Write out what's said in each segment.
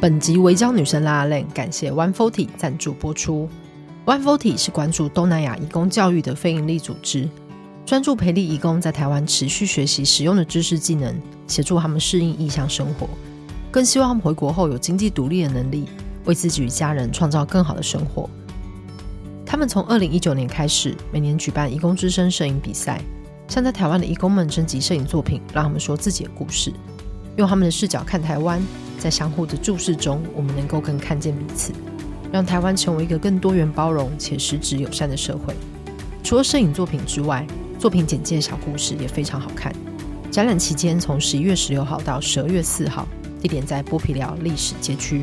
本集违章女生拉拉链，感谢 One Forty 赞助播出。One Forty 是关注东南亚移工教育的非营利组织，专注培力移工在台湾持续学习实用的知识技能，协助他们适应异乡生活，更希望他们回国后有经济独立的能力，为自己与家人创造更好的生活。他们从二零一九年开始，每年举办移工之声摄影比赛，向在台湾的移工们征集摄影作品，让他们说自己的故事，用他们的视角看台湾，在相互的注视中，我们能够更看见彼此。让台湾成为一个更多元包容且实质友善的社会。除了摄影作品之外，作品简介小故事也非常好看。展览期间从十一月十六号到十二月四号，地点在波皮寮历史街区。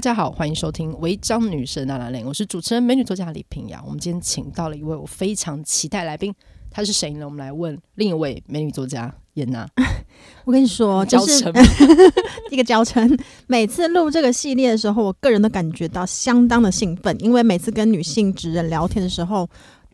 大家好，欢迎收听《违章女生拉拉链》，我是主持人美女作家李平阳。我们今天请到了一位我非常期待来宾，她是谁呢？我们来问另一位美女作家严娜。我跟你说，就是 一个教程。每次录这个系列的时候，我个人都感觉到相当的兴奋，因为每次跟女性职人聊天的时候，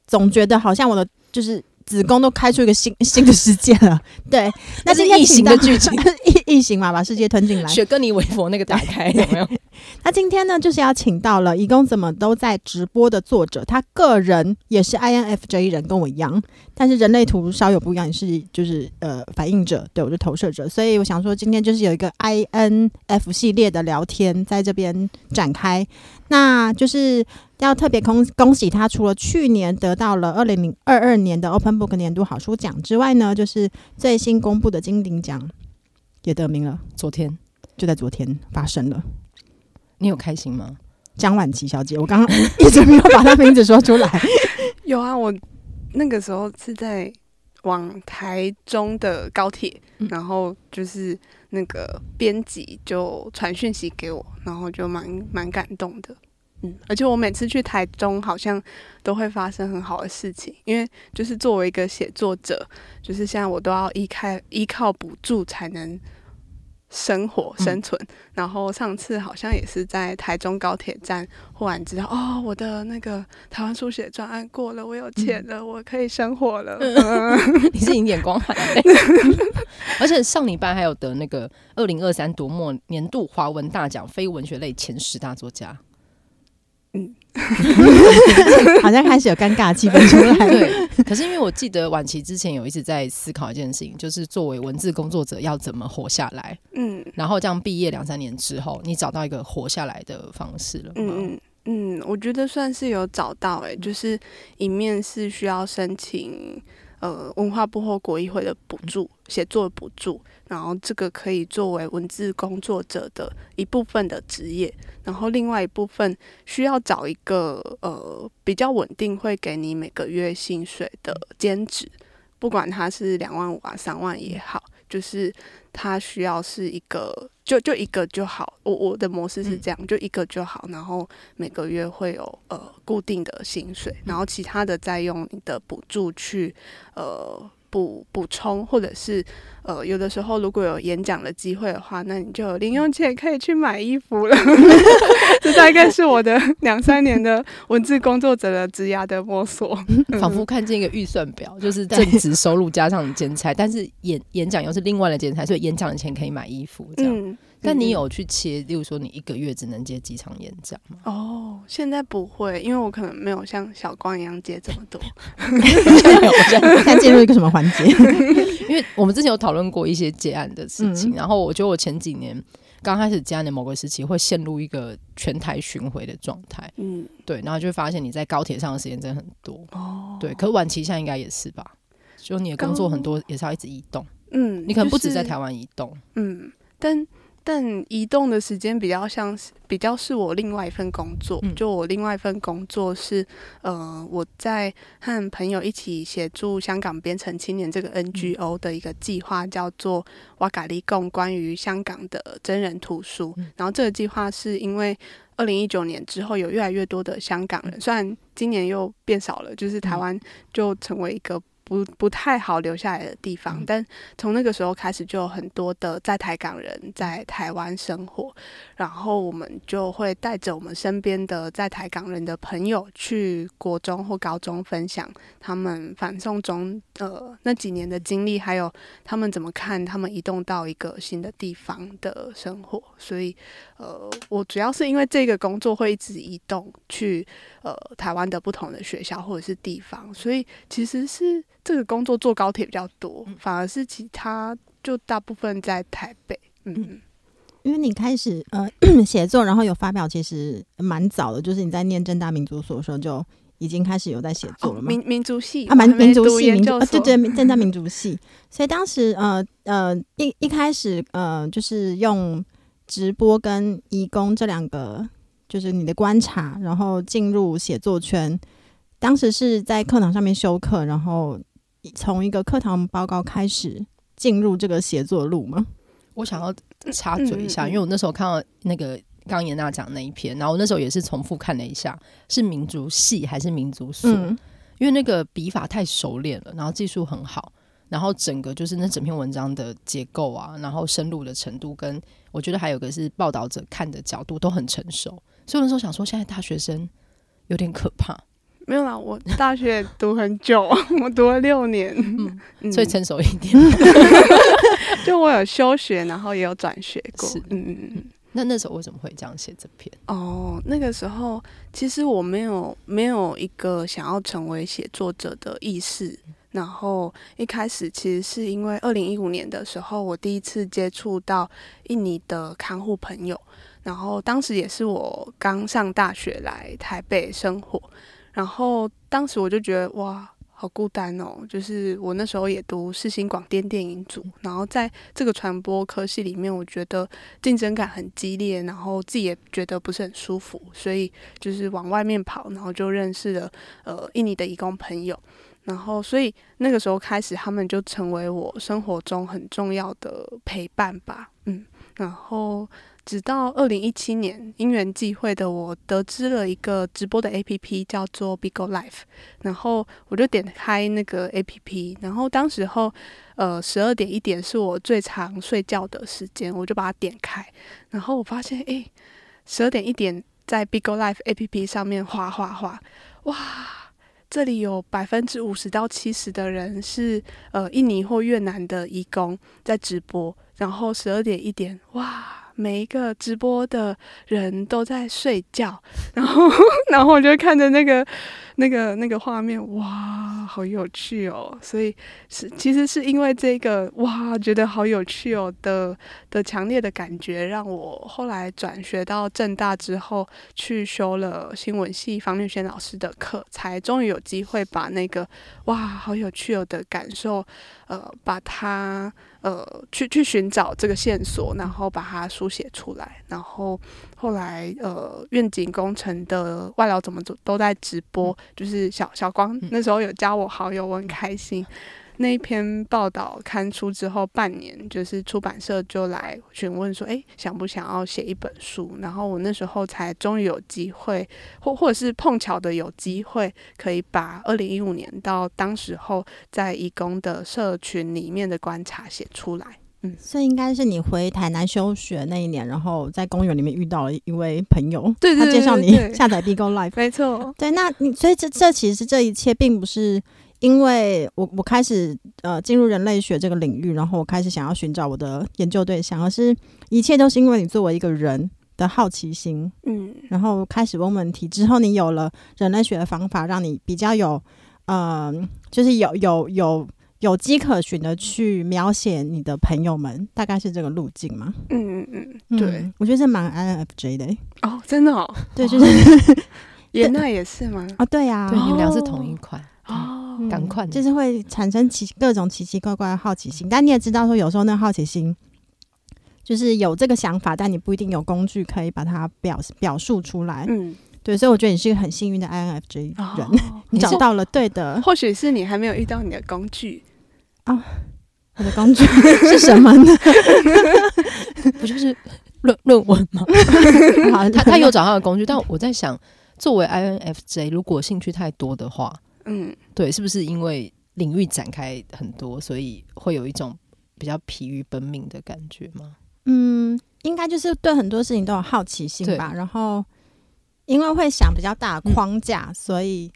总觉得好像我的就是。子宫都开出一个新新的世界了，对，那是异形的剧情，异异形嘛，把世界吞进来。雪哥尼韦佛那个打开有没有？那今天呢，就是要请到了移工怎么都在直播的作者，他个人也是 INFJ 人，跟我一样，但是人类图稍有不一样，也是就是呃反应者，对，我是投射者，所以我想说今天就是有一个 INF 系列的聊天在这边展开，那就是。要特别恭恭喜他，除了去年得到了二零零二二年的 Open Book 年度好书奖之外呢，就是最新公布的金鼎奖也得名了。昨天就在昨天发生了，你有开心吗？江婉琪小姐，我刚刚一直没有把她名字说出来。有啊，我那个时候是在往台中的高铁，嗯、然后就是那个编辑就传讯息给我，然后就蛮蛮感动的。嗯，而且我每次去台中，好像都会发生很好的事情。因为就是作为一个写作者，就是现在我都要依靠依靠补助才能生活生存。嗯、然后上次好像也是在台中高铁站，忽然知道哦，我的那个台湾书写专案过了，我有钱了，嗯、我可以生活了。嗯、你是银眼光环，而且上礼拜还有得那个二零二三读墨年度华文大奖非文学类前十大作家。嗯，好像开始有尴尬气氛出来。对，可是因为我记得晚期之前有一直在思考一件事情，就是作为文字工作者要怎么活下来。嗯，然后这样毕业两三年之后，你找到一个活下来的方式了吗？嗯嗯，我觉得算是有找到、欸。哎，就是一面是需要申请呃文化部或国议会的补助，写作补助。然后这个可以作为文字工作者的一部分的职业，然后另外一部分需要找一个呃比较稳定，会给你每个月薪水的兼职，不管它是两万五啊三万也好，就是它需要是一个就就一个就好。我我的模式是这样，就一个就好，然后每个月会有呃固定的薪水，然后其他的再用你的补助去呃。补补充，或者是呃，有的时候如果有演讲的机会的话，那你就有零用钱可以去买衣服了。这大概是我的两三年的文字工作者的职涯的摸索，仿佛看见一个预算表，就是正职收入加上兼差，但是演演讲又是另外的兼差，所以演讲的钱可以买衣服这样。嗯但你有去切，例如说你一个月只能接几场演讲吗？哦，现在不会，因为我可能没有像小光一样接这么多。现在进入一个什么环节？因 因为我们之前有讨论过一些接案的事情，嗯、然后我觉得我前几年刚开始接案的某个时期会陷入一个全台巡回的状态，嗯，对，然后就会发现你在高铁上的时间真的很多，哦，对，可晚期现在应该也是吧？就你的工作很多也是要一直移动，嗯，你可能不止在台湾移动，就是、嗯，但。但移动的时间比较像是比较是我另外一份工作，嗯、就我另外一份工作是，呃，我在和朋友一起协助香港编程青年这个 NGO 的一个计划，叫做瓦嘎利贡，关于香港的真人图书。嗯、然后这个计划是因为二零一九年之后有越来越多的香港人，虽然今年又变少了，就是台湾就成为一个。不不太好留下来的地方，但从那个时候开始，就有很多的在台港人在台湾生活，然后我们就会带着我们身边的在台港人的朋友去国中或高中分享他们反送中呃那几年的经历，还有他们怎么看他们移动到一个新的地方的生活。所以呃，我主要是因为这个工作会一直移动去呃台湾的不同的学校或者是地方，所以其实是。这个工作坐高铁比较多，反而是其他就大部分在台北。嗯，因为你开始呃 写作，然后有发表，其实蛮早的，就是你在念正大民族所的时候就已经开始有在写作了嘛。民民族系啊，蛮民族系，民族啊，对对，正大民族系。所以当时呃呃一一开始呃就是用直播跟义工这两个，就是你的观察，然后进入写作圈。当时是在课堂上面修课，然后。从一个课堂报告开始进入这个写作路吗？我想要插嘴一下，嗯嗯嗯、因为我那时候看到那个刚妍娜讲那一篇，然后我那时候也是重复看了一下，是民族系还是民族所？嗯、因为那个笔法太熟练了，然后技术很好，然后整个就是那整篇文章的结构啊，然后深入的程度，跟我觉得还有个是报道者看的角度都很成熟，所以那时候想说，现在大学生有点可怕。没有啦，我大学读很久，我读了六年，嗯嗯、所以成熟一点。就我有休学，然后也有转学过。是，嗯嗯嗯。那那时候为什么会这样写这篇？哦，那个时候其实我没有没有一个想要成为写作者的意识。然后一开始其实是因为二零一五年的时候，我第一次接触到印尼的看护朋友，然后当时也是我刚上大学来台北生活。然后当时我就觉得哇，好孤单哦！就是我那时候也读世新广电电影组，然后在这个传播科系里面，我觉得竞争感很激烈，然后自己也觉得不是很舒服，所以就是往外面跑，然后就认识了呃印尼的义工朋友，然后所以那个时候开始，他们就成为我生活中很重要的陪伴吧，嗯，然后。直到二零一七年，因缘际会的我得知了一个直播的 APP，叫做 Bigo Live，然后我就点开那个 APP，然后当时候，呃，十二点一点是我最常睡觉的时间，我就把它点开，然后我发现，诶，十二点一点在 Bigo Live APP 上面画画画，哇，这里有百分之五十到七十的人是呃印尼或越南的移工在直播，然后十二点一点，哇。每一个直播的人都在睡觉，然后，然后我就看着那个、那个、那个画面，哇，好有趣哦！所以是其实是因为这个哇，觉得好有趣哦的的强烈的感觉，让我后来转学到政大之后，去修了新闻系方念萱老师的课，才终于有机会把那个哇，好有趣哦的感受，呃，把它。呃，去去寻找这个线索，然后把它书写出来。然后后来，呃，愿景工程的外劳怎么做都在直播，就是小小光那时候有加我好友，我很开心。那一篇报道刊出之后，半年就是出版社就来询问说，诶，想不想要写一本书？然后我那时候才终于有机会，或或者是碰巧的有机会，可以把二零一五年到当时候在义工的社群里面的观察写出来。嗯，所以应该是你回台南休学那一年，然后在公园里面遇到了一位朋友，对，对，对，对，对，他介绍你下载 Bigo Live，没错。对，那你所以这这其实这一切并不是。因为我我开始呃进入人类学这个领域，然后我开始想要寻找我的研究对象，而是一切都是因为你作为一个人的好奇心，嗯，然后开始问问题之后，你有了人类学的方法，让你比较有呃，就是有有有有迹可循的去描写你的朋友们，大概是这个路径吗？嗯嗯嗯，对，嗯、我觉得是蛮 INFJ 的、欸。哦，真的哦，对，就是 颜讷也是吗？哦，对呀、啊，对，你们俩是同一款。哦，赶快、嗯，就是会产生奇各种奇奇怪怪的好奇心。但你也知道，说有时候那好奇心就是有这个想法，但你不一定有工具可以把它表表述出来。嗯。对，所以我觉得你是一个很幸运的 INFJ 人，哦、你找到了对的。或许是你还没有遇到你的工具啊？我的工具 是什么呢？不就是论论文吗？好，他他有找到的工具，但我在想，作为 INFJ，如果兴趣太多的话，嗯，对，是不是因为领域展开很多，所以会有一种比较疲于奔命的感觉吗？嗯，应该就是对很多事情都有好奇心吧，然后。因为会想比较大的框架，嗯、所以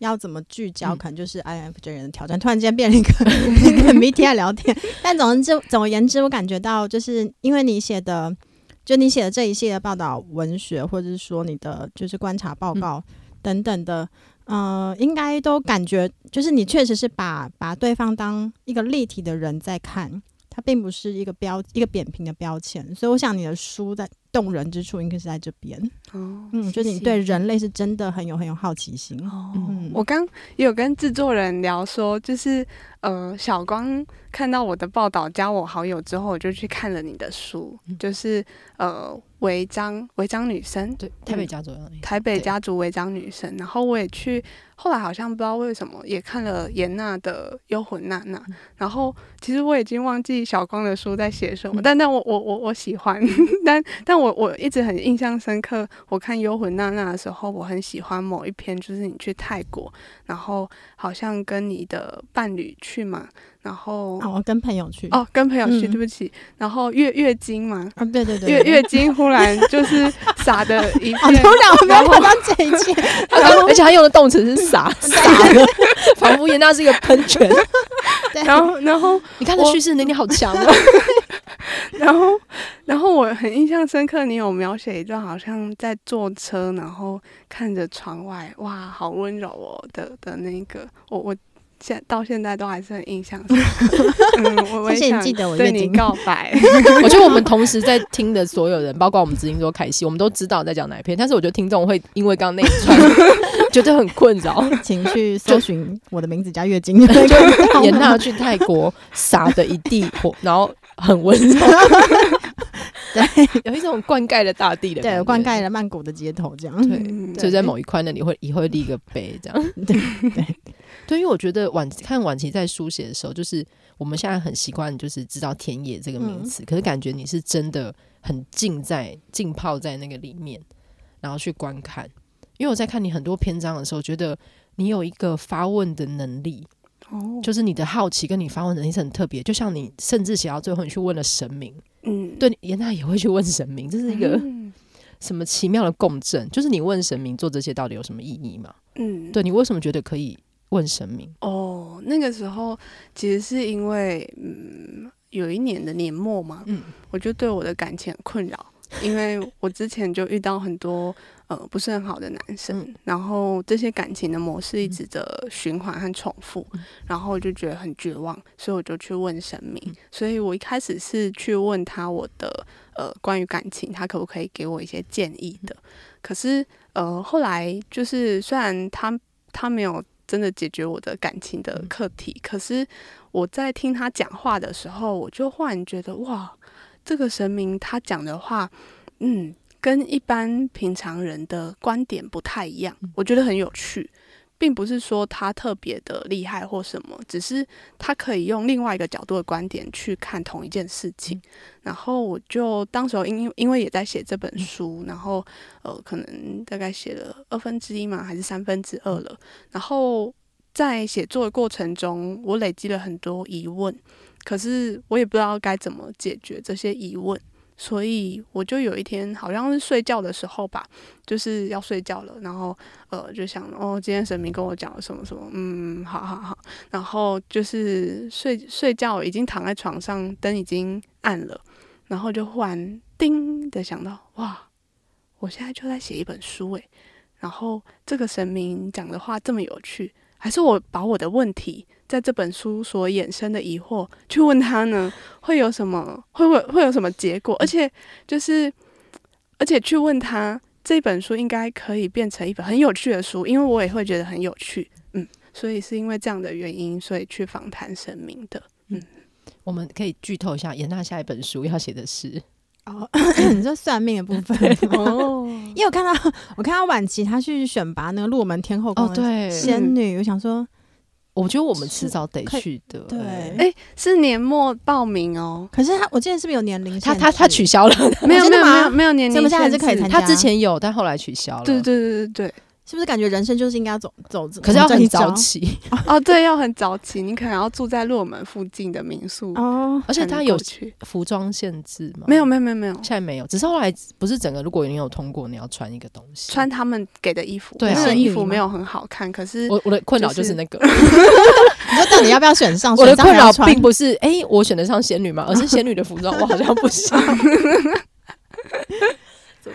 要怎么聚焦，可能就是 INFJ 人的挑战。嗯、突然间变了一个 一个 MBTI 聊天，但总之 总而言之，我感觉到就是因为你写的，就你写的这一系列报道文学，或者是说你的就是观察报告等等的，嗯、呃，应该都感觉就是你确实是把把对方当一个立体的人在看，它并不是一个标一个扁平的标签。所以我想你的书在。动人之处应该是在这边哦，嗯，就是你对人类是真的很有很有好奇心哦。嗯、我刚也有跟制作人聊说，就是呃，小光看到我的报道加我好友之后，我就去看了你的书，嗯、就是呃。违章违章女生，对，台北家族，台北家族违章女生。然后我也去，后来好像不知道为什么也看了严娜的《幽魂娜娜》。然后其实我已经忘记小光的书在写什么，但但我我我我喜欢，但但我我一直很印象深刻。我看《幽魂娜娜》的时候，我很喜欢某一篇，就是你去泰国，然后好像跟你的伴侣去嘛。然后、哦、跟朋友去哦，跟朋友去，嗯、对不起。然后月月经嘛，啊，对对对，月月经忽然就是傻的一片，突然我没有想到这一切，而且他用的动词是洒洒的，仿佛颜讷是一个喷泉。然后然后你看他叙事能力好强啊！然后然后我很印象深刻，你有描写一段好像在坐车，然后看着窗外，哇，好温柔哦的的那个，我我。现到现在都还是很印象深刻。嗯，我我也想对你告白。我觉得我们同时在听的所有人，包括我们执行说凯西，我们都知道在讲哪一篇。但是我觉得听众会因为刚刚那一串 觉得很困扰，请去搜寻我的名字加月经。颜娜去泰国撒的一地火，然后很温柔。对，有一种灌溉了大地的，对，灌溉了曼谷的街头，这样。对，就在某一块那里会也会立一个碑，这样。对对对，因为我觉得晚看晚期在书写的时候，就是我们现在很习惯，就是知道田野这个名词，可是感觉你是真的很浸在浸泡在那个里面，然后去观看。因为我在看你很多篇章的时候，觉得你有一个发问的能力。哦，就是你的好奇跟你发问能力是很特别，就像你甚至写到最后，你去问了神明，嗯，对，严娜也会去问神明，这是一个 什么奇妙的共振？就是你问神明做这些到底有什么意义吗？嗯，对，你为什么觉得可以问神明？哦，那个时候其实是因为嗯，有一年的年末嘛，嗯，我就对我的感情很困扰，因为我之前就遇到很多。呃，不是很好的男生，嗯、然后这些感情的模式一直的循环和重复，嗯、然后我就觉得很绝望，所以我就去问神明。嗯、所以我一开始是去问他我的呃关于感情，他可不可以给我一些建议的。嗯、可是呃后来就是虽然他他没有真的解决我的感情的课题，嗯、可是我在听他讲话的时候，我就忽然觉得哇，这个神明他讲的话，嗯。跟一般平常人的观点不太一样，我觉得很有趣，并不是说他特别的厉害或什么，只是他可以用另外一个角度的观点去看同一件事情。然后我就当时候因因为也在写这本书，然后呃可能大概写了二分之一嘛，还是三分之二了。然后在写作的过程中，我累积了很多疑问，可是我也不知道该怎么解决这些疑问。所以我就有一天好像是睡觉的时候吧，就是要睡觉了，然后呃就想哦，今天神明跟我讲了什么什么，嗯，好好好，然后就是睡睡觉已经躺在床上，灯已经暗了，然后就忽然叮的想到，哇，我现在就在写一本书诶，然后这个神明讲的话这么有趣，还是我把我的问题在这本书所衍生的疑惑去问他呢，会有什么？会会会有什么结果？而且就是，而且去问他这本书应该可以变成一本很有趣的书，因为我也会觉得很有趣。嗯，所以是因为这样的原因，所以去访谈神明的。嗯，我们可以剧透一下，严娜下一本书要写的是。哦，你说算命的部分 哦，因为我看到我看到晚期他去选拔那个入门天后宫的仙女，我想说，我觉得我们迟早得去的。对，哎，是年末报名哦。可是他，我记得是不是有年龄？他他他取消了，没有 没有没有没有年龄，现在还是可以参加。他之前有，但后来取消了。对对对对对。是不是感觉人生就是应该要走走？可是要很早起 哦，对，要很早起。你可能要住在洛门附近的民宿哦，而且它有服装限制吗？没有，没有，没有，没有，现在没有。只是后来不是整个，如果你有通过，你要穿一个东西，穿他们给的衣服。对，那个衣服没有很好看。可是我我的困扰就是那个，你说到底要不要选上？我的困扰并不是哎，我选得上仙女吗？而是仙女的服装我好像不行。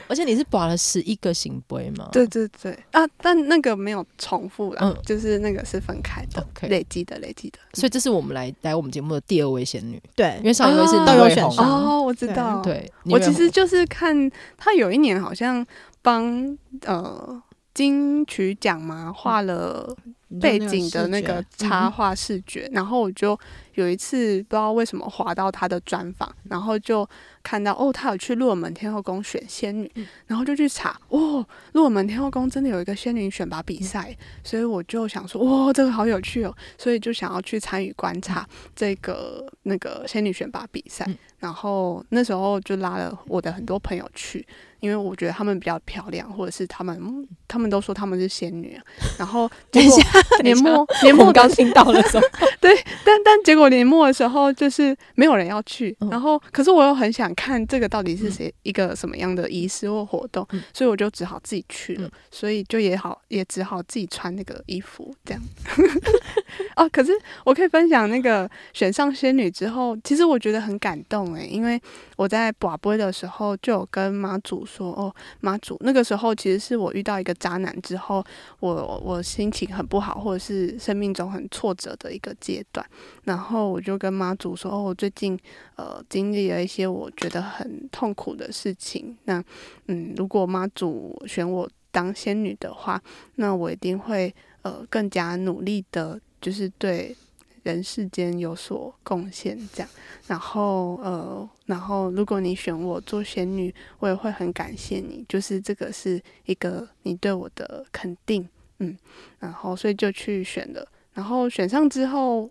而且你是拔了十一个圣杯吗？对对对。啊，但那个没有重复啦，嗯，就是那个是分开的，okay. 累积的累积的。所以这是我们来来我们节目的第二位仙女，对，因为上一位是都有选上哦，我知道，对，我其实就是看他有一年好像帮呃金曲奖嘛画了背景的那个插画视觉，然后我就有一次不知道为什么滑到他的专访，然后就。看到哦，他有去鹿门天后宫选仙女，嗯，然后就去查哦，鹿门天后宫真的有一个仙女选拔比赛，嗯，所以我就想说，哇，这个好有趣哦，所以就想要去参与观察这个那个仙女选拔比赛，嗯，然后那时候就拉了我的很多朋友去。因为我觉得他们比较漂亮，或者是他们，他们都说他们是仙女，然后结果 年末年末刚听到的时候，对，但但结果年末的时候就是没有人要去，然后可是我又很想看这个到底是谁一个什么样的仪式或活动，所以我就只好自己去了，所以就也好也只好自己穿那个衣服这样。哦，可是我可以分享那个选上仙女之后，其实我觉得很感动诶，因为我在跋杯的时候就有跟妈祖。说哦，妈祖，那个时候其实是我遇到一个渣男之后，我我心情很不好，或者是生命中很挫折的一个阶段。然后我就跟妈祖说，哦，我最近呃经历了一些我觉得很痛苦的事情。那嗯，如果妈祖选我当仙女的话，那我一定会呃更加努力的，就是对。人世间有所贡献，这样，然后呃，然后如果你选我做仙女，我也会很感谢你，就是这个是一个你对我的肯定，嗯，然后所以就去选了，然后选上之后。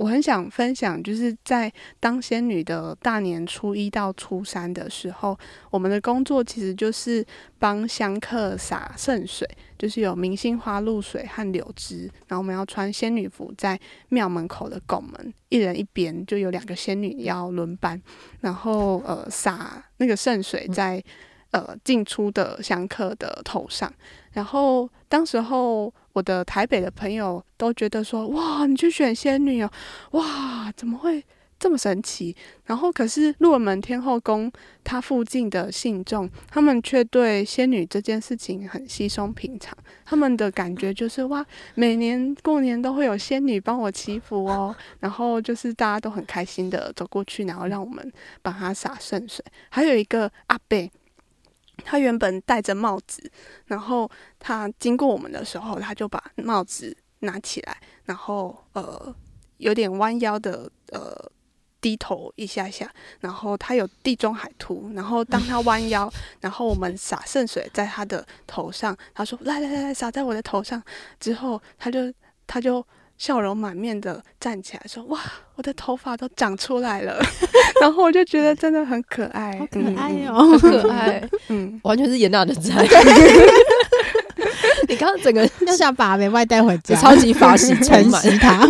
我很想分享，就是在当仙女的大年初一到初三的时候，我们的工作其实就是帮香客洒圣水，就是有明星花露水和柳枝，然后我们要穿仙女服，在庙门口的拱门，一人一边，就有两个仙女要轮班，然后呃洒那个圣水在呃进出的香客的头上，然后当时候。我的台北的朋友都觉得说：“哇，你去选仙女哦，哇，怎么会这么神奇？”然后，可是鹿门天后宫它附近的信众，他们却对仙女这件事情很稀松平常。他们的感觉就是：“哇，每年过年都会有仙女帮我祈福哦。”然后就是大家都很开心的走过去，然后让我们帮他洒圣水。还有一个阿伯。他原本戴着帽子，然后他经过我们的时候，他就把帽子拿起来，然后呃有点弯腰的呃低头一下下，然后他有地中海图，然后当他弯腰，然后我们洒圣水在他的头上，他说来来来来洒在我的头上，之后他就他就。笑容满面的站起来说：“哇，我的头发都长出来了。”然后我就觉得真的很可爱，好可爱哦，很可 爱，嗯，完全是颜讷的菜。你刚刚整个就想把美外带回家，超级法喜充满他。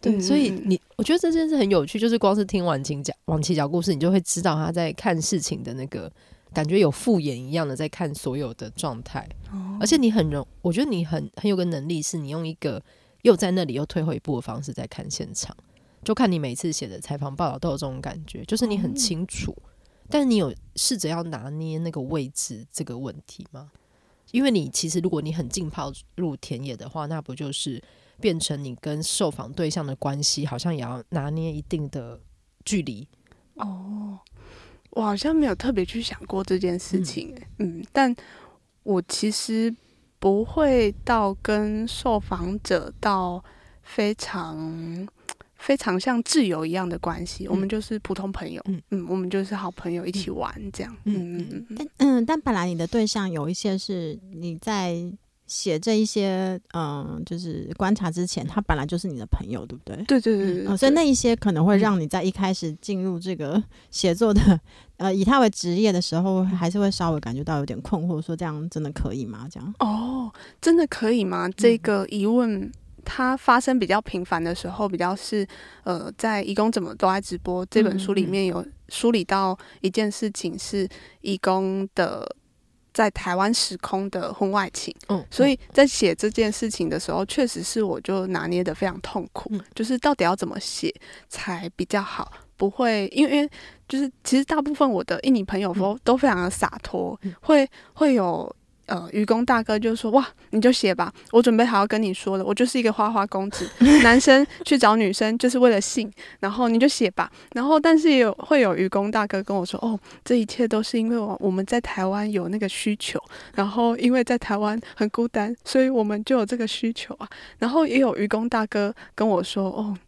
对，嗯、所以你我觉得这件事很有趣，就是光是听完青讲王琦讲故事，你就会知道他在看事情的那个。感觉有复眼一样的在看所有的状态，哦，而且你很容，我觉得你很很有个能力，是你用一个又在那里又退后一步的方式在看现场，就看你每次写的采访报道都有这种感觉，就是你很清楚，哦，但是你有试着要拿捏那个位置这个问题吗？因为你其实如果你很浸泡入田野的话，那不就是变成你跟受访对象的关系，好像也要拿捏一定的距离。哦，我好像没有特别去想过这件事情，嗯，嗯，但我其实不会到跟受访者到非常非常像挚友一样的关系，嗯，我们就是普通朋友，嗯嗯，我们就是好朋友一起玩这样，嗯嗯嗯，但嗯，但本来你的对象有一些是你在。写这一些，嗯，就是观察之前，他本来就是你的朋友，对不对？对对对对，嗯，所以那一些可能会让你在一开始进入这个写作的，呃，以他为职业的时候，还是会稍微感觉到有点困惑，说这样真的可以吗？这样哦，真的可以吗？这个疑问，它发生比较频繁的时候，比较是，呃，在《义工怎么都爱直播》这本书里面有梳理到一件事情，是义工的。在台湾时空的婚外情，嗯，所以在写这件事情的时候，确实是我就拿捏得非常痛苦，嗯，就是到底要怎么写才比较好，不会因为就是其实大部分我的印尼朋友都都非常的洒脱，会会有。呃，愚公大哥就说：“哇，你就写吧，我准备好要跟你说了。我就是一个花花公子，男生去找女生就是为了性，然后你就写吧。然后，但是也有会有愚公大哥跟我说：哦，这一切都是因为我我们在台湾有那个需求，然后因为在台湾很孤单，所以我们就有这个需求啊。然后也有愚公大哥跟我说：哦。”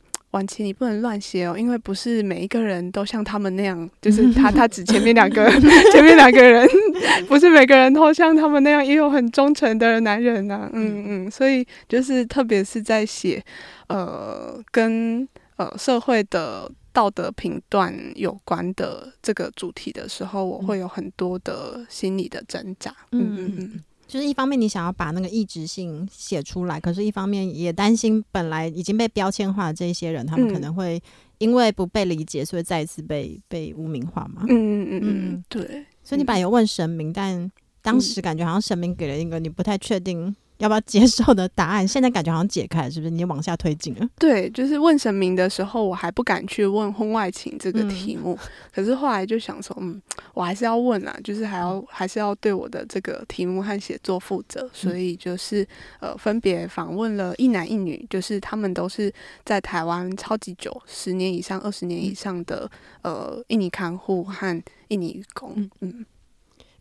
你不能乱写哦，因为不是每一个人都像他们那样，就是他 他指前面两个，前面两个人，不是每个人都像他们那样，也有很忠诚的男人呐、啊。嗯嗯，所以就是特别是在写呃跟呃社会的道德评断有关的这个主题的时候，我会有很多的心理的挣扎。嗯嗯嗯。就是一方面你想要把那个异质性写出来，可是一方面也担心本来已经被标签化的这些人，他们可能会因为不被理解，所以再一次被被污名化嘛。嗯嗯嗯嗯，对。所以你本来有问神明，但当时感觉好像神明给了一个你不太确定。要不要接受的答案？现在感觉好像解开了，是不是？你往下推进了。对，就是问神明的时候，我还不敢去问婚外情这个题目。嗯、可是后来就想说，嗯，我还是要问啊，就是还要还是要对我的这个题目和写作负责。所以就是呃，分别访问了一男一女，就是他们都是在台湾超级久，十年以上、二十年以上的呃印尼看护和印尼渔工。嗯。嗯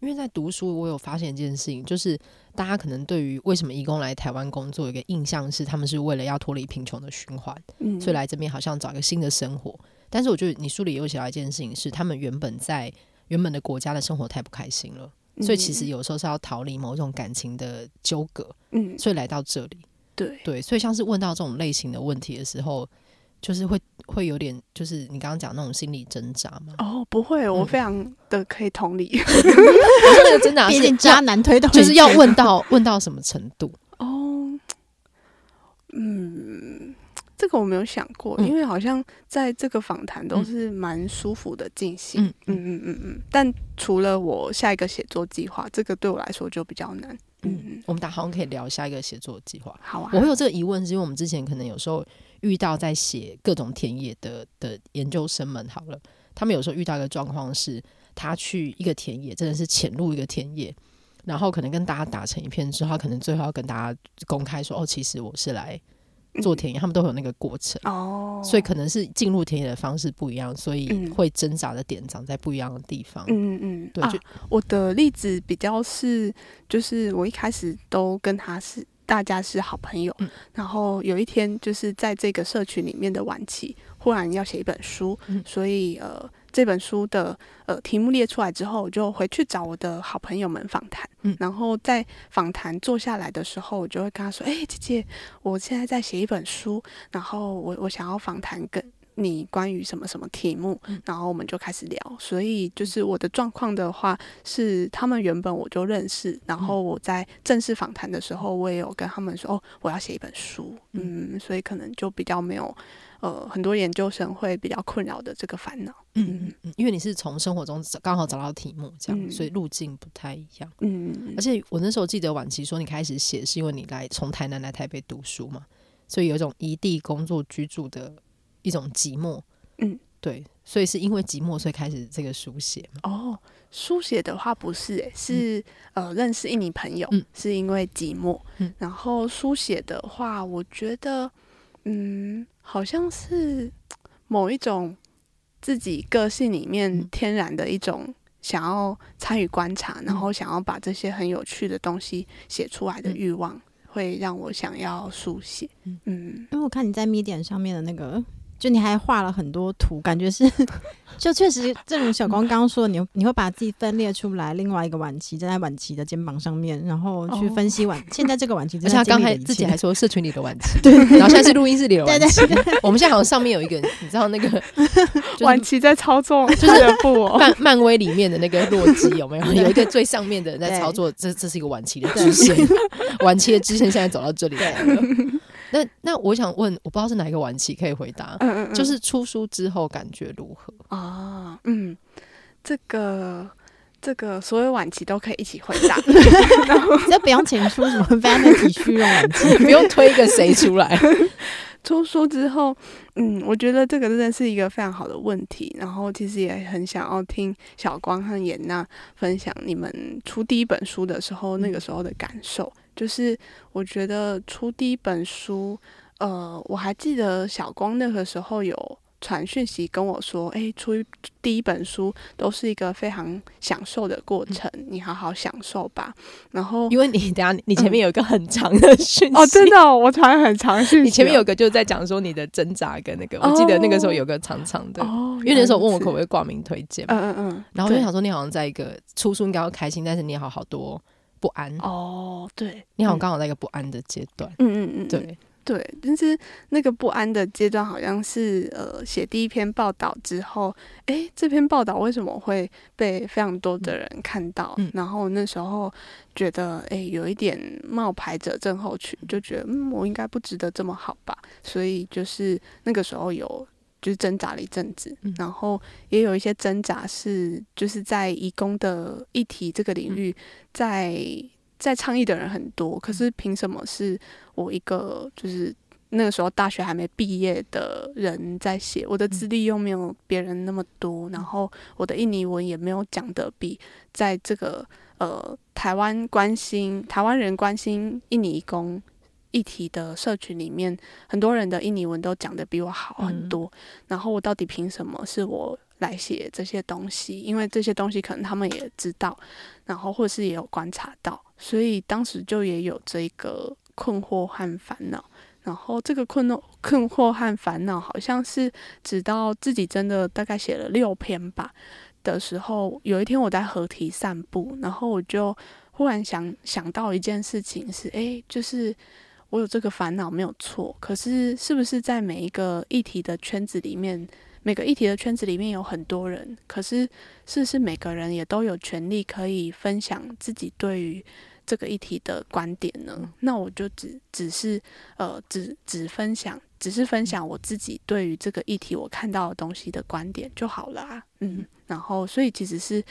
因为在读书，我有发现一件事情，就是大家可能对于为什么移工来台湾工作，有一个印象是他们是为了要脱离贫穷的循环，嗯，所以来这边好像找一个新的生活。但是我觉得你书里也有写到一件事情，是他们原本在原本的国家的生活太不开心了，所以其实有时候是要逃离某种感情的纠葛，嗯，所以来到这里，对对，所以像是问到这种类型的问题的时候。就是会会有点，就是你刚刚讲那种心理挣扎吗？哦，不会，我非常的可以同理。那个挣扎是渣男推动，就是要问到问到什么程度？哦，嗯，这个我没有想过，嗯、因为好像在这个访谈都是蛮舒服的进行。嗯嗯嗯嗯嗯。但除了我下一个写作计划，这个对我来说就比较难。嗯嗯。我们打好像可以聊下一个写作计划。好啊。我会有这个疑问，是因为我们之前可能有时候。遇到在写各种田野的的研究生们，好了，他们有时候遇到一个状况是，他去一个田野，真的是潜入一个田野，然后可能跟大家打成一片之后，他可能最后要跟大家公开说，哦，其实我是来做田野，嗯、他们都有那个过程哦，所以可能是进入田野的方式不一样，所以会挣扎的点长在不一样的地方。嗯嗯，对，就、啊、我的例子比较是，就是我一开始都跟他是。大家是好朋友，嗯、然后有一天就是在这个社群里面的晚期，忽然要写一本书，嗯、所以呃这本书的呃题目列出来之后，我就回去找我的好朋友们访谈，嗯、然后在访谈坐下来的时候，我就会跟他说：“哎、欸，姐姐，我现在在写一本书，然后我我想要访谈跟。”你关于什么什么题目，然后我们就开始聊。所以就是我的状况的话，是他们原本我就认识，然后我在正式访谈的时候，我也有跟他们说，哦，我要写一本书，嗯，所以可能就比较没有，呃，很多研究生会比较困扰的这个烦恼，嗯嗯，因为你是从生活中刚好找到题目，这样，所以路径不太一样，嗯，而且我那时候记得晚期说，你开始写是因为你来从台南来台北读书嘛，所以有一种异地工作居住的。一种寂寞，嗯，对，所以是因为寂寞，所以开始这个书写。哦，书写的话不是、欸，是、嗯、呃认识印尼朋友，嗯、是因为寂寞。嗯、然后书写的话，我觉得，嗯，好像是某一种自己个性里面天然的一种想要参与观察，嗯、然后想要把这些很有趣的东西写出来的欲望，嗯、会让我想要书写。嗯，嗯。因为我看你在 Medium 上面的那个。就你还画了很多图，感觉是，就确实，正如小光刚刚说的，你你会把自己分裂出来，另外一个晚期站在晚期的肩膀上面，然后去分析晚、哦、现在这个晚期。而且他刚才自己还说社群里的晚期，对，然后现在是录音室里的晚期。对对对，我们现在好像上面有一个，你知道那个、就是、晚期在操作，就是不漫漫威里面的那个洛基有没有？有一个最上面的人在操作，这这是一个晚期的支线，晚期的支线现在走到这里来了。那那我想问，我不知道是哪一个晚期可以回答，嗯嗯嗯，就是出书之后感觉如何啊？嗯，这个这个所有晚期都可以一起回答，这不用请出什么 vanity 虚荣晚期，不用推一个谁出来。出书之后，嗯，我觉得这个真的是一个非常好的问题。然后其实也很想要听小光和颜娜分享你们出第一本书的时候那个时候的感受。就是我觉得出第一本书，呃，我还记得小光那个时候有传讯息跟我说：“哎，出第一本书都是一个非常享受的过程，嗯、你好好享受吧。”然后，因为你等下你前面有一个很长的讯息、嗯、哦，真的、哦，我传很长讯息。你前面有个就在讲说你的挣扎跟那个，哦、我记得那个时候有个长长的，哦、因为那时候问我可不可以挂名推荐，嗯嗯嗯，然后我就想说你好像在一个出书应该要开心，但是你也好好多。不安。哦，对，你好像刚好在一个不安的阶段，嗯嗯嗯，对。对，但是那个不安的阶段好像是呃，写第一篇报道之后，诶，这篇报道为什么会被非常多的人看到？嗯、然后那时候觉得，诶，有一点冒牌者症候群，就觉得，嗯，我应该不值得这么好吧？所以就是那个时候有。就是挣扎了一阵子，嗯、然后也有一些挣扎是，就是在移工的议题这个领域在，在在倡议的人很多，可是凭什么是我一个就是那个时候大学还没毕业的人在写？我的资历又没有别人那么多，然后我的印尼文也没有讲的比在这个呃台湾关心台湾人关心印尼移工。议题的社群里面，很多人的印尼文都讲的比我好很多。嗯、然后我到底凭什么是我来写这些东西？因为这些东西可能他们也知道，然后或是也有观察到，所以当时就也有这个困惑和烦恼。然后这个困惑、困惑和烦恼，好像是直到自己真的大概写了六篇吧的时候，有一天我在河堤散步，然后我就忽然想想到一件事情是，诶，就是。我有这个烦恼没有错，可是是不是在每一个议题的圈子里面，每个议题的圈子里面有很多人，可是是不是每个人也都有权利可以分享自己对于这个议题的观点呢？那我就只只是呃，只只分享，只是分享我自己对于这个议题我看到的东西的观点就好了啊。嗯，然后所以其实是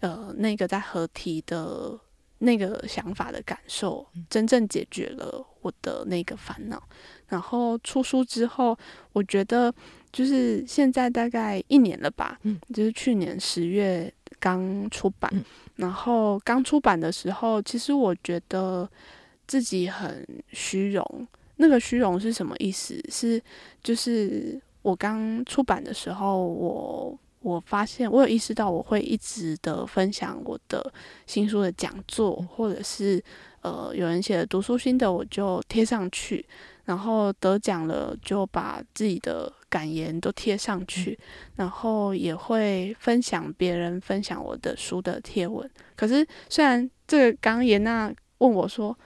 呃，那个在合体的。那个想法的感受，真正解决了我的那个烦恼。然后出书之后，我觉得就是现在大概一年了吧，嗯，就是去年十月刚出版。嗯，然后刚出版的时候，其实我觉得自己很虚荣。那个虚荣是什么意思？是就是我刚出版的时候，我。我发现，我有意识到，我会一直的分享我的新书的讲座，或者是呃有人写的读书心得，我就贴上去，然后得奖了就把自己的感言都贴上去，然后也会分享别人分享我的书的贴文。可是虽然这个刚妍娜问我说。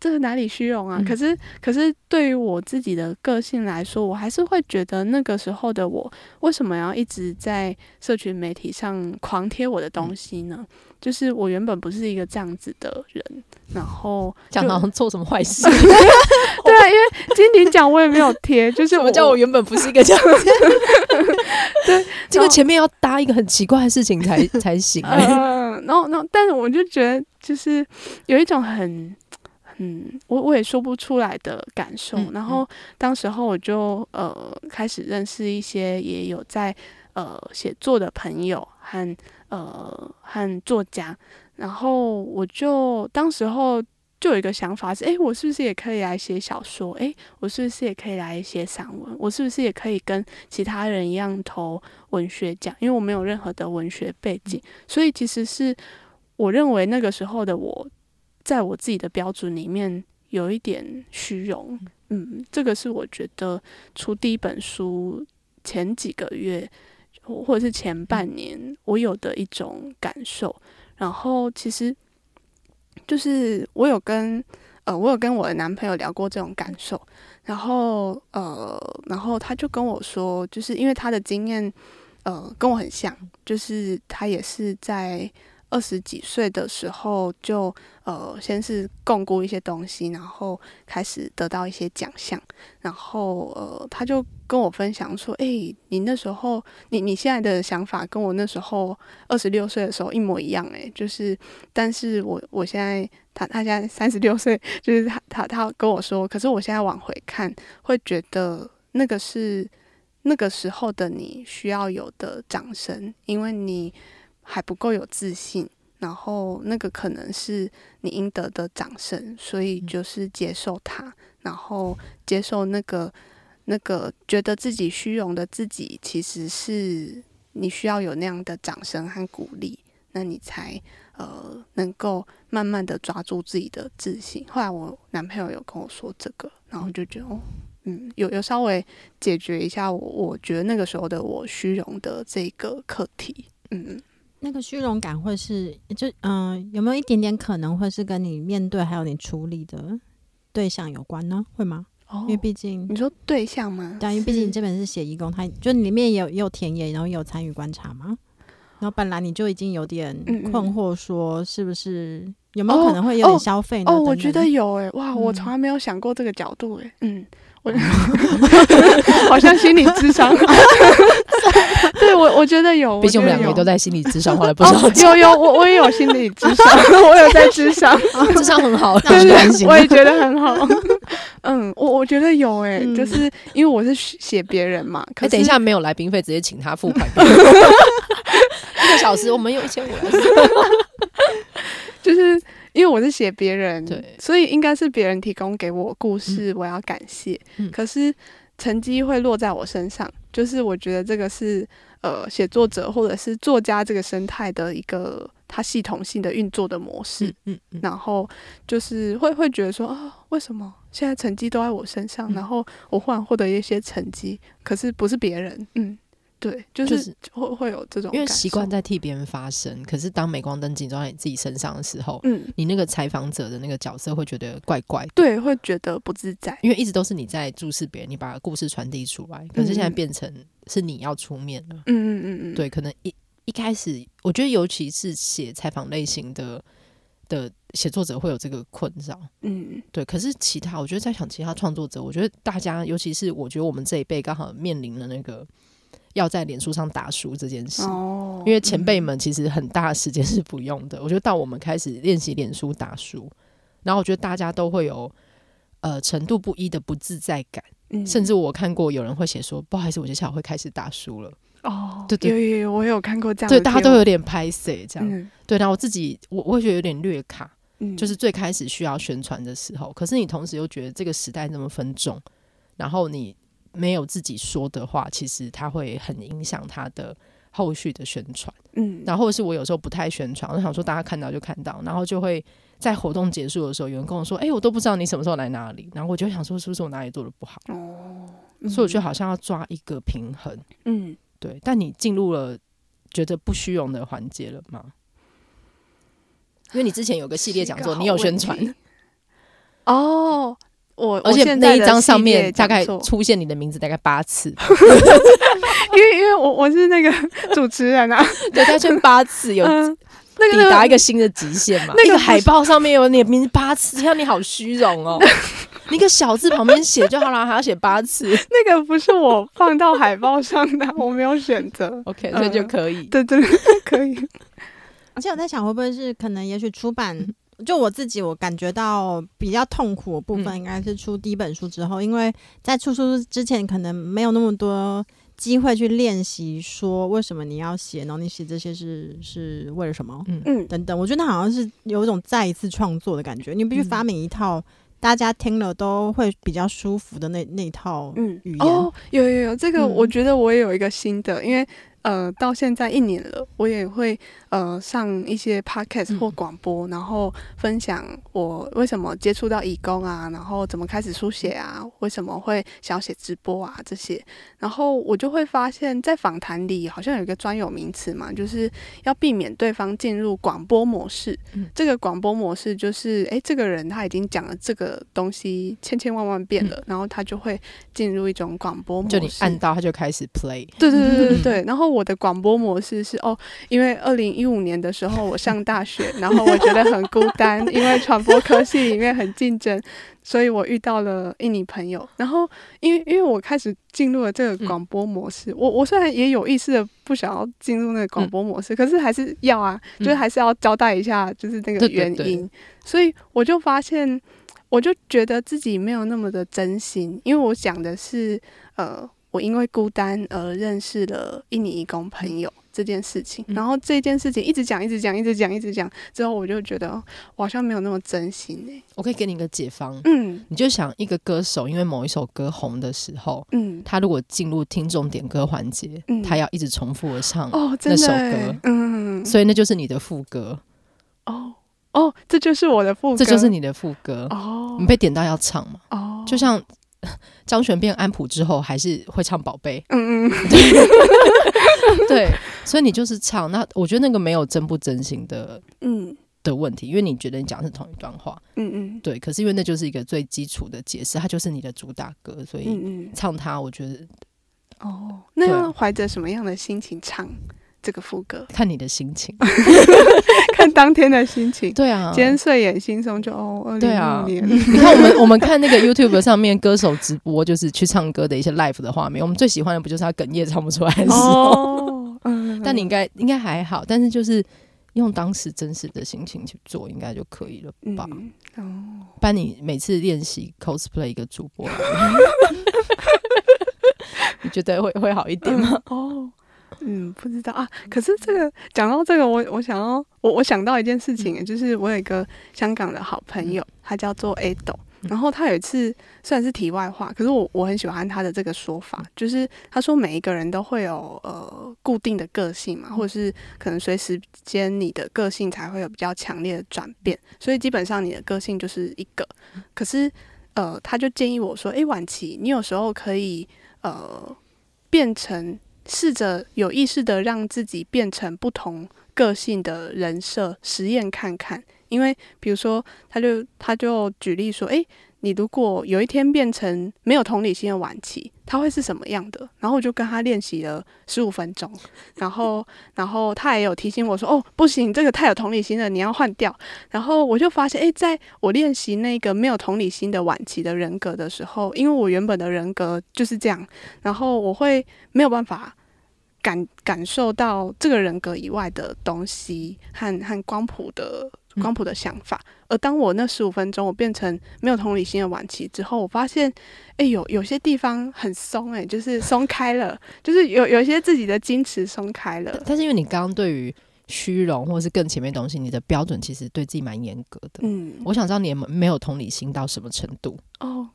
这个哪里虚荣啊？嗯、可是，可是对于我自己的个性来说，我还是会觉得那个时候的我，为什么要一直在社群媒体上狂贴我的东西呢？嗯、就是我原本不是一个这样子的人，然后讲好像做什么坏事。对啊，因为金鼎奖我也没有贴，就是我叫我原本不是一个这样子。对，这个前面要搭一个很奇怪的事情才才行。嗯，然后，然后，但是我就觉得，就是有一种很。嗯，我我也说不出来的感受。嗯、然后当时候我就呃开始认识一些也有在呃写作的朋友和呃和作家，然后我就当时候。就有一个想法是，诶，我是不是也可以来写小说？诶，我是不是也可以来写散文？我是不是也可以跟其他人一样投文学奖？因为我没有任何的文学背景，所以其实是我认为那个时候的我，在我自己的标准里面有一点虚荣。嗯，这个是我觉得出第一本书前几个月或者是前半年我有的一种感受。然后其实。就是我有跟呃，我有跟我的男朋友聊过这种感受，然后呃，然后他就跟我说，就是因为他的经验呃跟我很像，就是他也是在。二十几岁的时候就呃，先是共估一些东西，然后开始得到一些奖项，然后呃，他就跟我分享说：“哎、你那时候，你你现在的想法跟我那时候二十六岁的时候一模一样。”哎，就是，但是我我现在他他现在三十六岁，就是他他他跟我说，可是我现在往回看，会觉得那个是那个时候的你需要有的掌声，因为你。还不够有自信，然后那个可能是你应得的掌声，所以就是接受它，然后接受那个那个觉得自己虚荣的自己，其实是你需要有那样的掌声和鼓励，那你才呃能够慢慢的抓住自己的自信。后来我男朋友有跟我说这个，然后就觉得哦，嗯，有有稍微解决一下我我觉得那个时候的我虚荣的这个课题，嗯。那个虚荣感会是，就嗯、呃，有没有一点点可能会是跟你面对还有你处理的对象有关呢？会吗？哦，因为毕竟你说对象吗？对，因为毕竟你这本是写义工，他就里面也有也有田野，然后也有参与观察嘛。然后本来你就已经有点困惑，说是不是有没有可能会有点消费呢？哦，我觉得有诶，哇，我从来没有想过这个角度诶，嗯。我好像心理智商，对我我觉得有，毕竟我们两个也都在心理智商，花了不少钱。有有，我我也有心理智商，我有在智商，智商很好，对对，我也觉得很好。嗯，我我觉得有诶，就是因为我是写别人嘛。可等一下没有来宾费，直接请他付款。一个小时我们有一千五，就是。因为我是写别人，对，所以应该是别人提供给我故事，我要感谢。嗯、可是成绩会落在我身上，就是我觉得这个是呃写作者或者是作家这个生态的一个它系统性的运作的模式。嗯嗯嗯、然后就是会会觉得说啊，为什么现在成绩都在我身上？嗯、然后我忽然获得一些成绩，可是不是别人，嗯。对，就是会会有这种，因为习惯在替别人发声，可是当镁光灯集中在你自己身上的时候，嗯，你那个采访者的那个角色会觉得怪怪的，对，会觉得不自在，因为一直都是你在注视别人，你把故事传递出来，可是现在变成是你要出面了，嗯嗯嗯嗯，对，可能一一开始，我觉得尤其是写采访类型的的写作者会有这个困扰，嗯，对，可是其他，我觉得在想其他创作者，我觉得大家，尤其是我觉得我们这一辈刚好面临了那个。要在脸书上打书这件事，哦、因为前辈们其实很大的时间是不用的。嗯、我觉得到我们开始练习脸书打书，然后我觉得大家都会有呃程度不一的不自在感。嗯、甚至我看过有人会写说：“不好意思，我接下来会开始打书了。”哦，对对，有有有，我有看过这样。对，大家都有点拍谢这样。嗯、对，然后我自己我我会觉得有点略卡，嗯、就是最开始需要宣传的时候，可是你同时又觉得这个时代那么分众，然后你。没有自己说的话，其实他会很影响他的后续的宣传。嗯，然后是我有时候不太宣传，我想说大家看到就看到，然后就会在活动结束的时候，有人跟我说：“哎，我都不知道你什么时候来哪里。”然后我就想说，是不是我哪里做的不好？哦，所以我觉得好像要抓一个平衡。嗯，对。但你进入了觉得不虚荣的环节了吗？因为你之前有个系列讲座，你有宣传哦。我而且那一张上面大概出现你的名字大概八次，因为因为我我是那个 主持人啊，对，他圈八次有那个抵达一个新的极限嘛。那个海报上面有你的名字八次，像你好虚荣哦。你个小字旁边写就好了，还要写八次？那个不是我放到海报上的，我没有选择。OK，所以就可以，对对，可以。而且我在想，会不会是可能，也许出版。就我自己，我感觉到比较痛苦的部分，应该是出第一本书之后，嗯、因为在出书之前，可能没有那么多机会去练习，说为什么你要写，然后你写这些是是为了什么，嗯嗯，等等。我觉得好像是有一种再一次创作的感觉，你必须发明一套大家听了都会比较舒服的那那套语言。嗯、哦，有有有，这个我觉得我也有一个新的，因为。呃，到现在一年了，我也会呃上一些 podcast 或广播，嗯、然后分享我为什么接触到义工啊，然后怎么开始书写啊，为什么会想要写直播啊这些，然后我就会发现，在访谈里好像有一个专有名词嘛，就是要避免对方进入广播模式。嗯、这个广播模式就是，哎，这个人他已经讲了这个东西千千万万遍了，嗯、然后他就会进入一种广播模式，就你按到他就开始 play。对对对对对对，然后。我的广播模式是哦，因为二零一五年的时候我上 大学，然后我觉得很孤单，因为传播科系里面很竞争，所以我遇到了印尼朋友。然后因为因为我开始进入了这个广播模式，嗯、我我虽然也有意识的不想要进入那个广播模式，嗯、可是还是要啊，就是还是要交代一下，就是那个原因。对对对，所以我就发现，我就觉得自己没有那么的真心，因为我讲的是呃。我因为孤单而认识了印尼义工朋友这件事情，嗯、然后这件事情一直讲，一直讲，一直讲，一直讲，之后我就觉得我好像没有那么真心哎。我可以给你一个解方，嗯，你就想一个歌手，因为某一首歌红的时候，嗯，他如果进入听众点歌环节，嗯，他要一直重复的唱哦，那首歌，嗯，所以那就是你的副歌，哦哦，这就是我的副歌，这就是你的副歌哦，你被点到要唱嘛，哦，就像。张悬变安普之后，还是会唱宝贝。嗯嗯，对，所以你就是唱。那我觉得那个没有真不真心的，嗯的问题，因为你觉得你讲的是同一段话。嗯嗯，对。可是因为那就是一个最基础的解释，它就是你的主打歌，所以唱它，我觉得。哦，那要怀着什么样的心情唱？这个副歌，看你的心情，看当天的心情。对啊，今天睡眼惺忪就哦，二零二年。你看我们我们看那个 YouTube 上面歌手直播，就是去唱歌的一些 live 的画面。我们最喜欢的不就是他哽咽唱不出来的时候？哦，嗯。但你应该应该还好，但是就是用当时真实的心情去做，应该就可以了吧？哦，不然你每次练习 cosplay 一个主播，你觉得会会好一点吗？哦。嗯，不知道啊。可是这个讲到这个，我我想要我我想到一件事情，嗯、就是我有一个香港的好朋友，他叫做 Ado，然后他有一次虽然是题外话，可是我我很喜欢他的这个说法，就是他说每一个人都会有呃固定的个性嘛，或者是可能随时间你的个性才会有比较强烈的转变，所以基本上你的个性就是一个。可是呃，他就建议我说，诶，婉琪，你有时候可以呃变成。试着有意识的让自己变成不同个性的人设，实验看看。因为比如说，他就他就举例说，诶，你如果有一天变成没有同理心的晚期，他会是什么样的？然后我就跟他练习了十五分钟，然后然后他也有提醒我说，哦，不行，这个太有同理心了，你要换掉。然后我就发现，诶，在我练习那个没有同理心的晚期的人格的时候，因为我原本的人格就是这样，然后我会没有办法。感感受到这个人格以外的东西和和光谱的光谱的想法，嗯、而当我那十五分钟我变成没有同理心的晚期之后，我发现，哎、欸，有有些地方很松，哎，就是松开了，就是有有一些自己的矜持松开了。但是因为你刚刚对于虚荣或是更前面的东西，你的标准其实对自己蛮严格的。嗯，我想知道你没有同理心到什么程度？哦，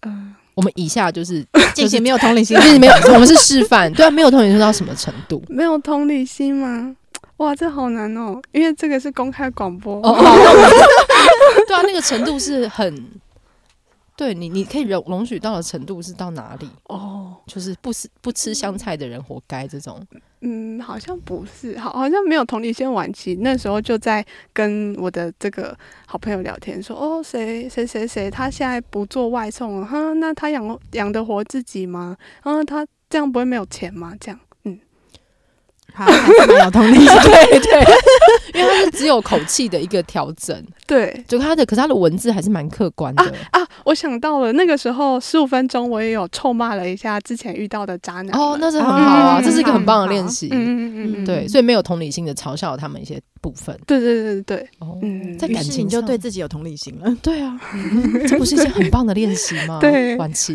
嗯、呃。我们以下 就是进行没有同理心，就是没有，我们是示范，对啊，没有同理心到什么程度？没有同理心吗？哇，这好难哦，因为这个是公开广播。哦，对啊，那个程度是很。对你，你可以容容许到的程度是到哪里？哦，就是不吃不吃香菜的人活该这种。嗯，好像不是，好，好像没有同理心晚期。那时候就在跟我的这个好朋友聊天，说哦，谁谁谁谁，他现在不做外送了，哈，那他养养得活自己吗？啊，他这样不会没有钱吗？这样，嗯，他还是蛮有同理心。对对，因为他是只有口气的一个调整，对，就他的，可是他的文字还是蛮客观的啊，啊。我想到了，那个时候十五分钟，我也有臭骂了一下之前遇到的渣男。哦，那是很好啊，嗯、这是一个很棒的练习。嗯嗯嗯嗯，对，所以没有同理心的嘲笑他们一些部分。对对对对对，哦，嗯，在感情你就对自己有同理心了。对啊，这不是一件很棒的练习吗？对，晚期。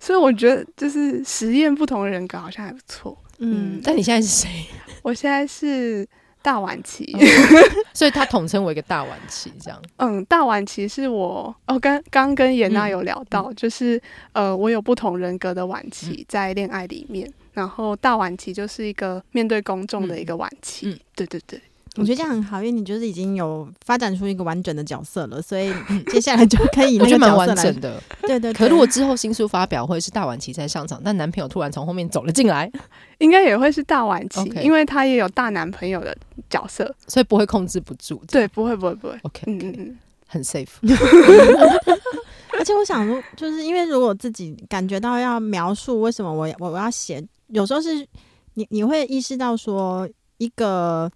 所以我觉得，就是实验不同的人格好像还不错。嗯，但你现在是谁？我现在是。大晚期，哦、所以他统称为一个大晚期，这样。嗯，大晚期是我哦，刚刚跟颜娜有聊到，嗯、就是呃，我有不同人格的晚期在恋爱里面，嗯、然后大晚期就是一个面对公众的一个晚期。嗯，对对对。我觉得这样很好，因为你就是已经有发展出一个完整的角色了，所以接下来就可以那个蛮完整的。对，对对。可如果之后新书发表会是大晚期才上场，但男朋友突然从后面走了进来，应该也会是大晚期，Okay. 因为他也有大男朋友的角色，所以不会控制不住。对，不会不会不会。OK，嗯嗯嗯，很 safe。而且我想说，就是因为如果自己感觉到要描述为什么我我我要写，有时候是你你会意识到说一个。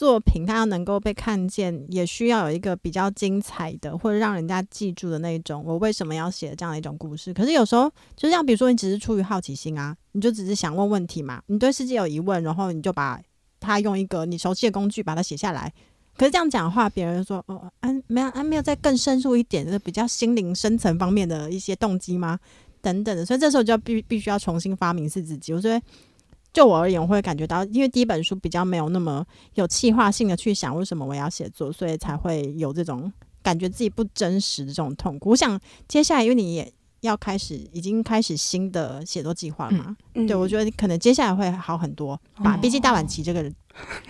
作品它要能够被看见，也需要有一个比较精彩的，或者让人家记住的那一种。我为什么要写这样的一种故事？可是有时候，就像比如说，你只是出于好奇心啊，你就只是想问问题嘛，你对世界有疑问，然后你就把它用一个你熟悉的工具把它写下来。可是这样讲话，别人说哦，安、没有，安、没有再更深入一点，就是比较心灵深层方面的一些动机吗？等等的，所以这时候就要必必须要重新发明是自己。我觉得。就我而言，我会感觉到，因为第一本书比较没有那么有计划性的去想为什么我要写作，所以才会有这种感觉自己不真实的这种痛苦。我想接下来，因为你也要开始，已经开始新的写作计划了嘛，嗯、对，我觉得可能接下来会好很多吧。毕竟大晚期这个人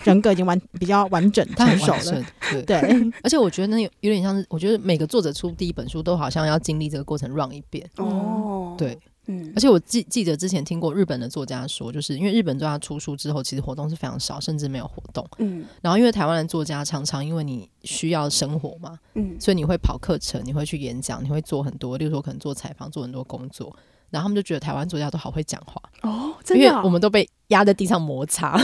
人格已经完比较完整 成熟了，对，对。而且我觉得那有有点像是，我觉得每个作者出第一本书都好像要经历这个过程 run 一遍哦，对。嗯，而且我记记得之前听过日本的作家说，就是因为日本作家出书之后，其实活动是非常少，甚至没有活动。嗯，然后因为台湾的作家常常因为你需要生活嘛，嗯，所以你会跑课程，你会去演讲，你会做很多，例如说可能做采访，做很多工作。然后他们就觉得台湾作家都好会讲话。哦，真的哦，因为我们都被压在地上摩擦，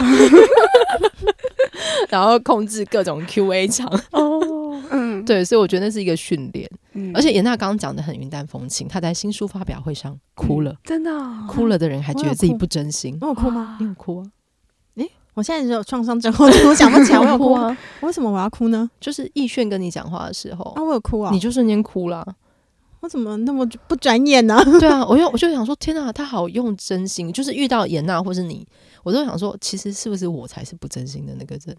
然后控制各种 Q&A 场。哦，嗯，对，所以我觉得那是一个训练。嗯，而且颜娜刚刚讲的很云淡风轻，她在新书发表会上哭了，真的哭了的人还觉得自己不真心。我有哭吗？你有哭啊？诶，我现在只有创伤症候群，我想不起来我有哭啊？为什么我要哭呢？就是易炫跟你讲话的时候啊，我有哭啊，你就瞬间哭了。我怎么那么不转眼呢？对啊，我就我就想说，天哪，他好用真心。就是遇到颜娜或是你，我都想说，其实是不是我才是不真心的那个人？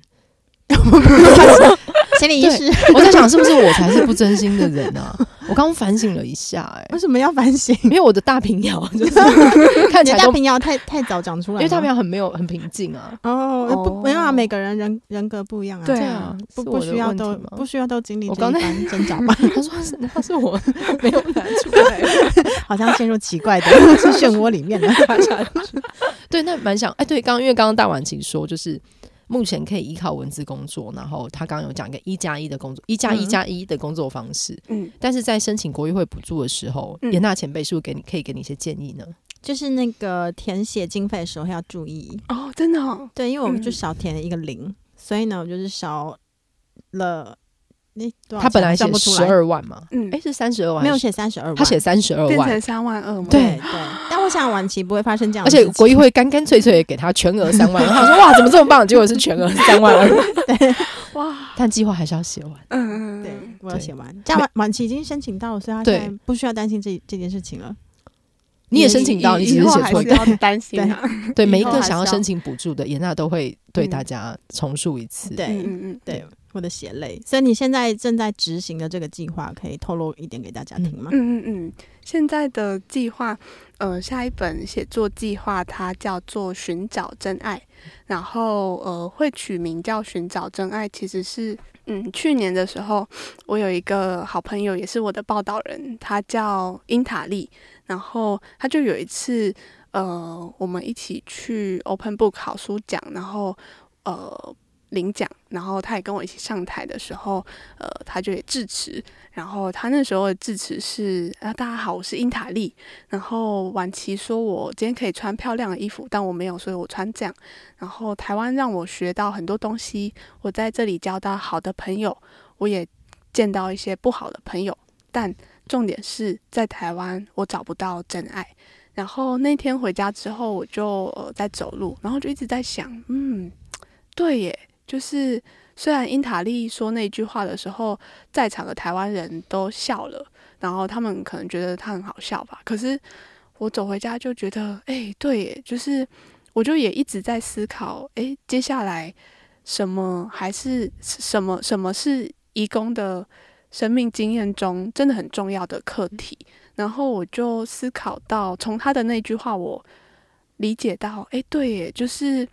心理医师，我在想是不是我才是不真心的人啊？我刚反省了一下，哎，为什么要反省？因为我的大平遥就是 看起来大平遥太太早讲出来，因为大平遥很没有很平静啊。哦，不没有啊，每个人人人格不一样啊。对啊，不不需要都不需要都经历。我刚才挣扎吧。他说是，他是我没有拿出来，好像陷入奇怪的漩涡里面了。对，那蛮想哎，对，刚因为刚刚大婉晴说就是。目前可以依靠文字工作，然后他刚刚有讲一个一加一的工作，一加一加一的工作方式。嗯，但是在申请国议会补助的时候，颜娜、嗯、前辈是不是给你可以给你一些建议呢？就是那个填写经费的时候要注意哦，真的、哦，对，因为我们就少填了一个零，嗯、所以呢，我就是少了。他本来写十二万嘛，嗯，哎，是三十二万，没有写三十二万，他写三十二万，变成三万二嘛，对。对。但我想晚期不会发生这样，而且国议会干干脆脆给他全额三万二，他说哇，怎么这么棒？结果是全额三万二，对，哇！但计划还是要写完，嗯嗯，对，我要写完。这样晚晚期已经申请到了，所以他现在不需要担心这这件事情了。你也申请到，你只是写错，要担心啊。对，每一个想要申请补助的，颜娜都会对大家重述一次。对，嗯嗯，对。我的血泪，所以你现在正在执行的这个计划，可以透露一点给大家听吗？嗯嗯嗯，现在的计划，呃，下一本写作计划它叫做《寻找真爱》，然后呃，会取名叫《寻找真爱》，其实是嗯，去年的时候，我有一个好朋友，也是我的报道人，他叫英塔利，然后他就有一次，呃，我们一起去 Open Book 好书奖，然后呃。领奖，然后他也跟我一起上台的时候，呃，他就也致辞。然后他那时候的致辞是：啊，大家好，我是英塔利。然后晚琪说我今天可以穿漂亮的衣服，但我没有，所以我穿这样。然后台湾让我学到很多东西，我在这里交到好的朋友，我也见到一些不好的朋友。但重点是在台湾，我找不到真爱。然后那天回家之后，我就呃在走路，然后就一直在想，嗯，对耶。就是虽然英塔利说那句话的时候，在场的台湾人都笑了，然后他们可能觉得他很好笑吧。可是我走回家就觉得，哎，对耶，就是我就也一直在思考，哎，接下来什么还是什么什么是移工的生命经验中真的很重要的课题。然后我就思考到，从他的那句话，我理解到，哎，对耶，就是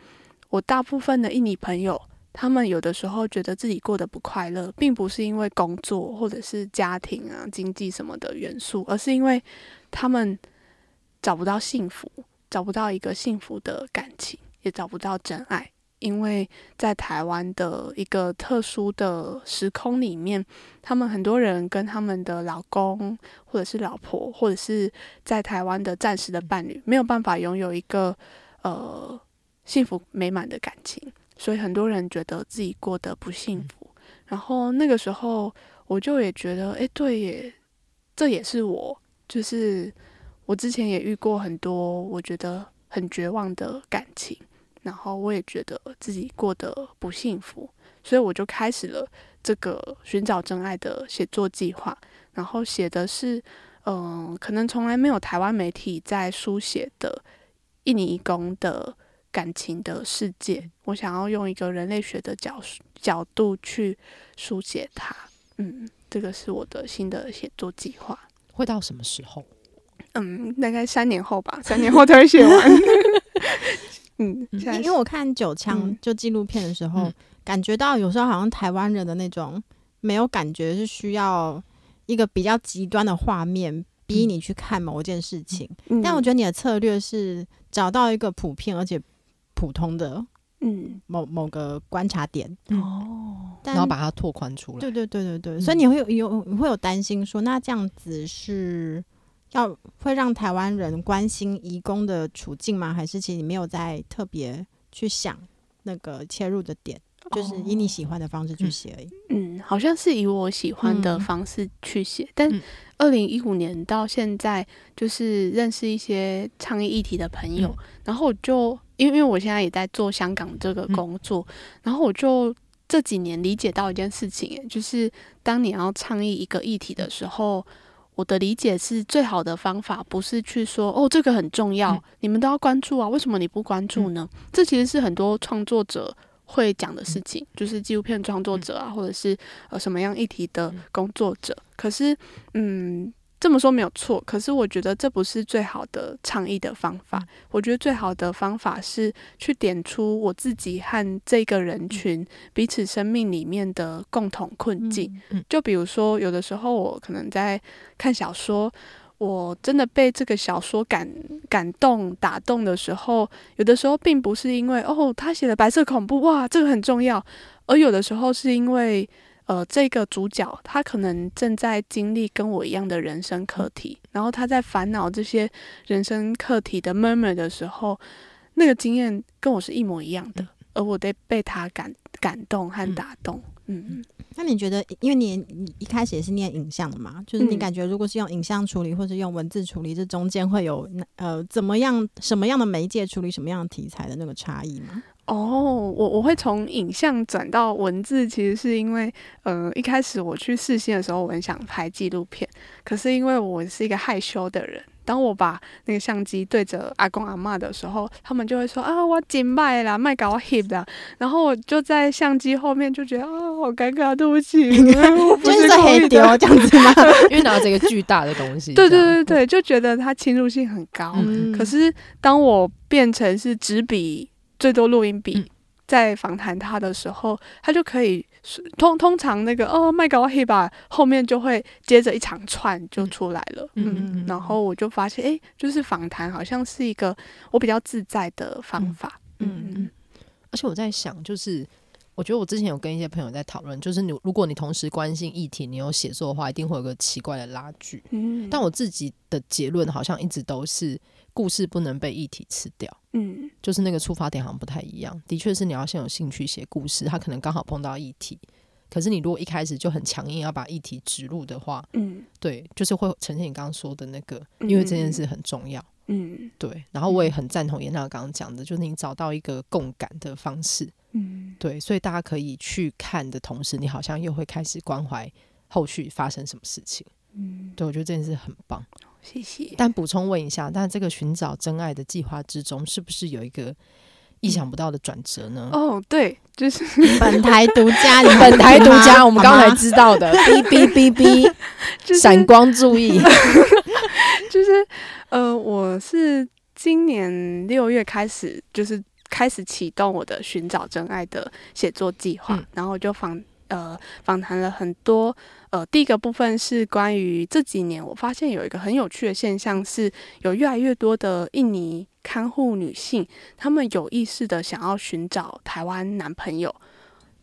我大部分的印尼朋友。他们有的时候觉得自己过得不快乐，并不是因为工作或者是家庭啊、经济什么的元素，而是因为他们找不到幸福，找不到一个幸福的感情，也找不到真爱。因为在台湾的一个特殊的时空里面，他们很多人跟他们的老公或者是老婆，或者是在台湾的暂时的伴侣，没有办法拥有一个呃幸福美满的感情。所以很多人觉得自己过得不幸福，然后那个时候我就也觉得，哎，对耶，这也是我，就是我之前也遇过很多我觉得很绝望的感情，然后我也觉得自己过得不幸福，所以我就开始了这个寻找真爱的写作计划，然后写的是，嗯、呃，可能从来没有台湾媒体在书写的印尼移工的。感情的世界，我想要用一个人类学的角角度去书写它。嗯，这个是我的新的写作计划。会到什么时候？嗯，大概三年后吧，三年后才会写完。嗯，因为我看九枪就纪录片的时候，嗯、感觉到有时候好像台湾人的那种没有感觉，是需要一个比较极端的画面。逼你去看某一件事情，嗯、但我觉得你的策略是找到一个普遍而且。普通的，嗯，某某个观察点哦，然后把它拓宽出来。对对对对对，嗯、所以你会有有会有担心说，那这样子是要会让台湾人关心移工的处境吗？还是其实你没有在特别去想那个切入的点，就是以你喜欢的方式去写而已。嗯，好像是以我喜欢的方式去写，嗯、但二零一五年到现在，就是认识一些倡议议题的朋友，嗯、然后我就。因为我现在也在做香港这个工作，嗯、然后我就这几年理解到一件事情，就是当你要倡议一个议题的时候，我的理解是最好的方法不是去说哦，这个很重要，嗯、你们都要关注啊，为什么你不关注呢？嗯、这其实是很多创作者会讲的事情，嗯、就是纪录片创作者啊，或者是呃什么样议题的工作者。可是，嗯。这么说没有错，可是我觉得这不是最好的倡议的方法。我觉得最好的方法是去点出我自己和这个人群彼此生命里面的共同困境。就比如说，有的时候我可能在看小说，我真的被这个小说感感动、打动的时候，有的时候并不是因为哦，他写的白色恐怖，哇，这个很重要，而有的时候是因为。呃，这个主角他可能正在经历跟我一样的人生课题，然后他在烦恼这些人生课题的 murmur 的时候，那个经验跟我是一模一样的，而我得被他感感动和打动。嗯嗯。那你觉得，因为你你一开始也是念影像的嘛，就是你感觉如果是用影像处理，或是用文字处理，这中间会有呃怎么样什么样的媒介处理什么样的题材的那个差异吗？哦，我我会从影像转到文字，其实是因为，呃，一开始我去试镜的时候，我很想拍纪录片，可是因为我是一个害羞的人，当我把那个相机对着阿公阿嬷的时候，他们就会说啊，我紧卖啦，卖搞我 hip 的，然后我就在相机后面就觉得啊，好尴尬，对不起，我不是黑丢这样子吗？因为拿着一个巨大的东西，对对对对，就觉得它侵入性很高。嗯、可是当我变成是纸笔。最多录音笔在访谈他的时候，嗯、他就可以通通常那个哦麦高黑吧，后面就会接着一长串就出来了。嗯，然后我就发现，哎，就是访谈好像是一个我比较自在的方法。嗯，嗯，而且我在想，就是我觉得我之前有跟一些朋友在讨论，就是你如果你同时关心议题，你有写作的话，一定会有个奇怪的拉锯。嗯，但我自己的结论好像一直都是，故事不能被议题吃掉。嗯，就是那个出发点好像不太一样。的确是你要先有兴趣写故事，他可能刚好碰到议题。可是你如果一开始就很强硬要把议题植入的话，嗯，对，就是会呈现你刚刚说的那个，因为这件事很重要。嗯，对。然后我也很赞同颜娜刚刚讲的，就是你找到一个共感的方式。嗯，对，所以大家可以去看的同时，你好像又会开始关怀后续发生什么事情。嗯，对，我觉得这件事很棒，谢谢。但补充问一下，但这个寻找真爱的计划之中，是不是有一个意想不到的转折呢？哦，对，就是本台独家，本台独家，我们刚才知道的，哔哔哔哔，闪光注意，就是呃，我是今年六月开始，就是。开始启动我的寻找真爱的写作计划，嗯、然后就访呃访谈了很多呃，第一个部分是关于这几年我发现有一个很有趣的现象，是有越来越多的印尼看护女性，她们有意识的想要寻找台湾男朋友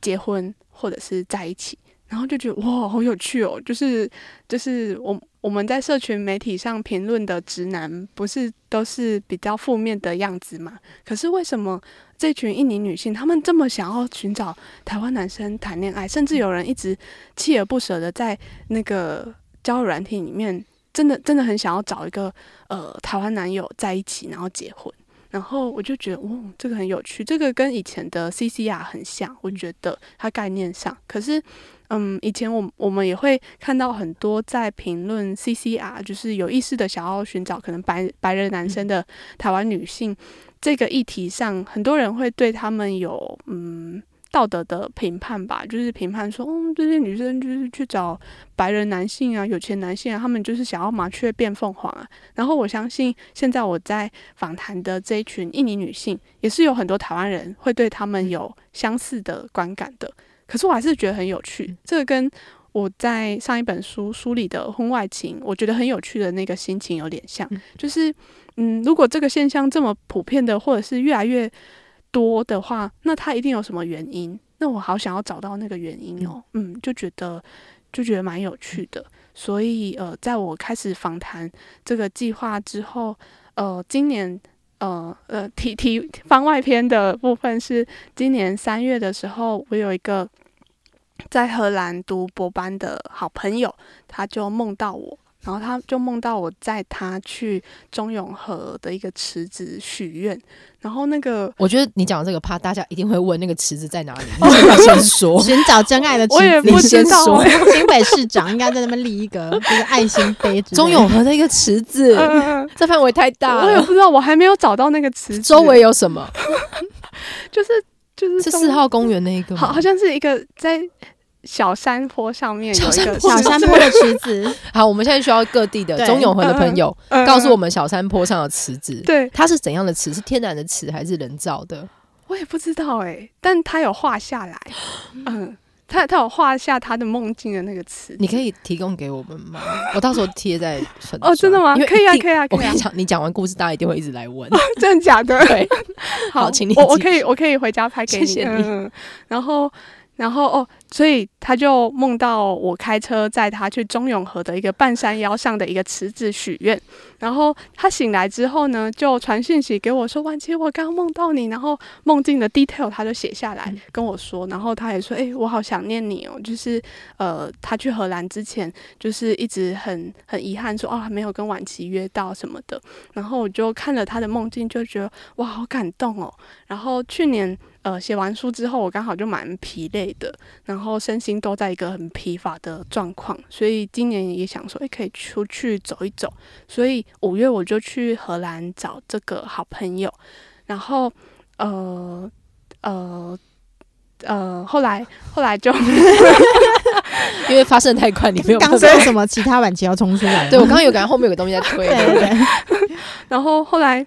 结婚或者是在一起，然后就觉得哇，好有趣哦，就是就是我。我们在社群媒体上评论的直男，不是都是比较负面的样子吗？可是为什么这群印尼女性，她们这么想要寻找台湾男生谈恋爱，甚至有人一直锲而不舍的在那个交友软体里面，真的真的很想要找一个呃台湾男友在一起，然后结婚。然后我就觉得，哦，这个很有趣，这个跟以前的 CCR 很像，我觉得它概念上，可是。嗯，以前我我们也会看到很多在评论 CCR，就是有意识的想要寻找可能白白人男生的台湾女性这个议题上，很多人会对他们有嗯道德的评判吧，就是评判说，嗯，这些女生就是去找白人男性啊，有钱男性啊，他们就是想要麻雀变凤凰啊。然后我相信现在我在访谈的这一群印尼女性，也是有很多台湾人会对他们有相似的观感的。可是我还是觉得很有趣，这个跟我在上一本书书里的婚外情，我觉得很有趣的那个心情有点像。就是，嗯，如果这个现象这么普遍的，或者是越来越多的话，那它一定有什么原因？那我好想要找到那个原因哦。嗯，就觉得就觉得蛮有趣的。所以，呃，在我开始访谈这个计划之后，呃，今年。呃呃，提提番外篇的部分是今年三月的时候，我有一个在荷兰读博班的好朋友，他就梦到我。然后他就梦到我载他去中永和的一个池子许愿，然后那个我觉得你讲的这个怕大家一定会问那个池子在哪里，你先先说寻找真爱的池子，我也不知道。新北市长应该在那边立一个就是爱心碑，中永和的一个池子，嗯、这范围太大了，我也不知道，我还没有找到那个池子，周围有什么？就是就是是四号公园那一个，好，好像是一个在。小山坡上面有一个小山坡的池子。好，我们现在需要各地的中永和的朋友告诉我们小山坡上的池子。对，它是怎样的池？是天然的池还是人造的？我也不知道哎、欸，但他有画下来。嗯，他他有画下他的梦境的那个池。你可以提供给我们吗？我到时候贴在粉哦，真的吗？可以啊，可以啊。我跟你讲，你讲完故事，大家一定会一直来问。真的假的？对。好，请你。我我可以我可以回家拍给你。谢谢你。然后。然后哦，所以他就梦到我开车载他去中永和的一个半山腰上的一个池子许愿。然后他醒来之后呢，就传讯息给我说：“婉琪，我刚刚梦到你。”然后梦境的 detail 他就写下来跟我说。然后他也说：“诶，我好想念你哦。”就是呃，他去荷兰之前，就是一直很很遗憾说啊，没有跟婉琪约到什么的。然后我就看了他的梦境，就觉得哇，好感动哦。然后去年。呃，写完书之后，我刚好就蛮疲累的，然后身心都在一个很疲乏的状况，所以今年也想说，诶，可以出去走一走，所以五月我就去荷兰找这个好朋友，然后呃呃呃，后来后来就 因为发生太快，你没有刚说什么其他晚期要冲出来，对我刚刚有感觉后面有个东西在推，对对对，然后后来。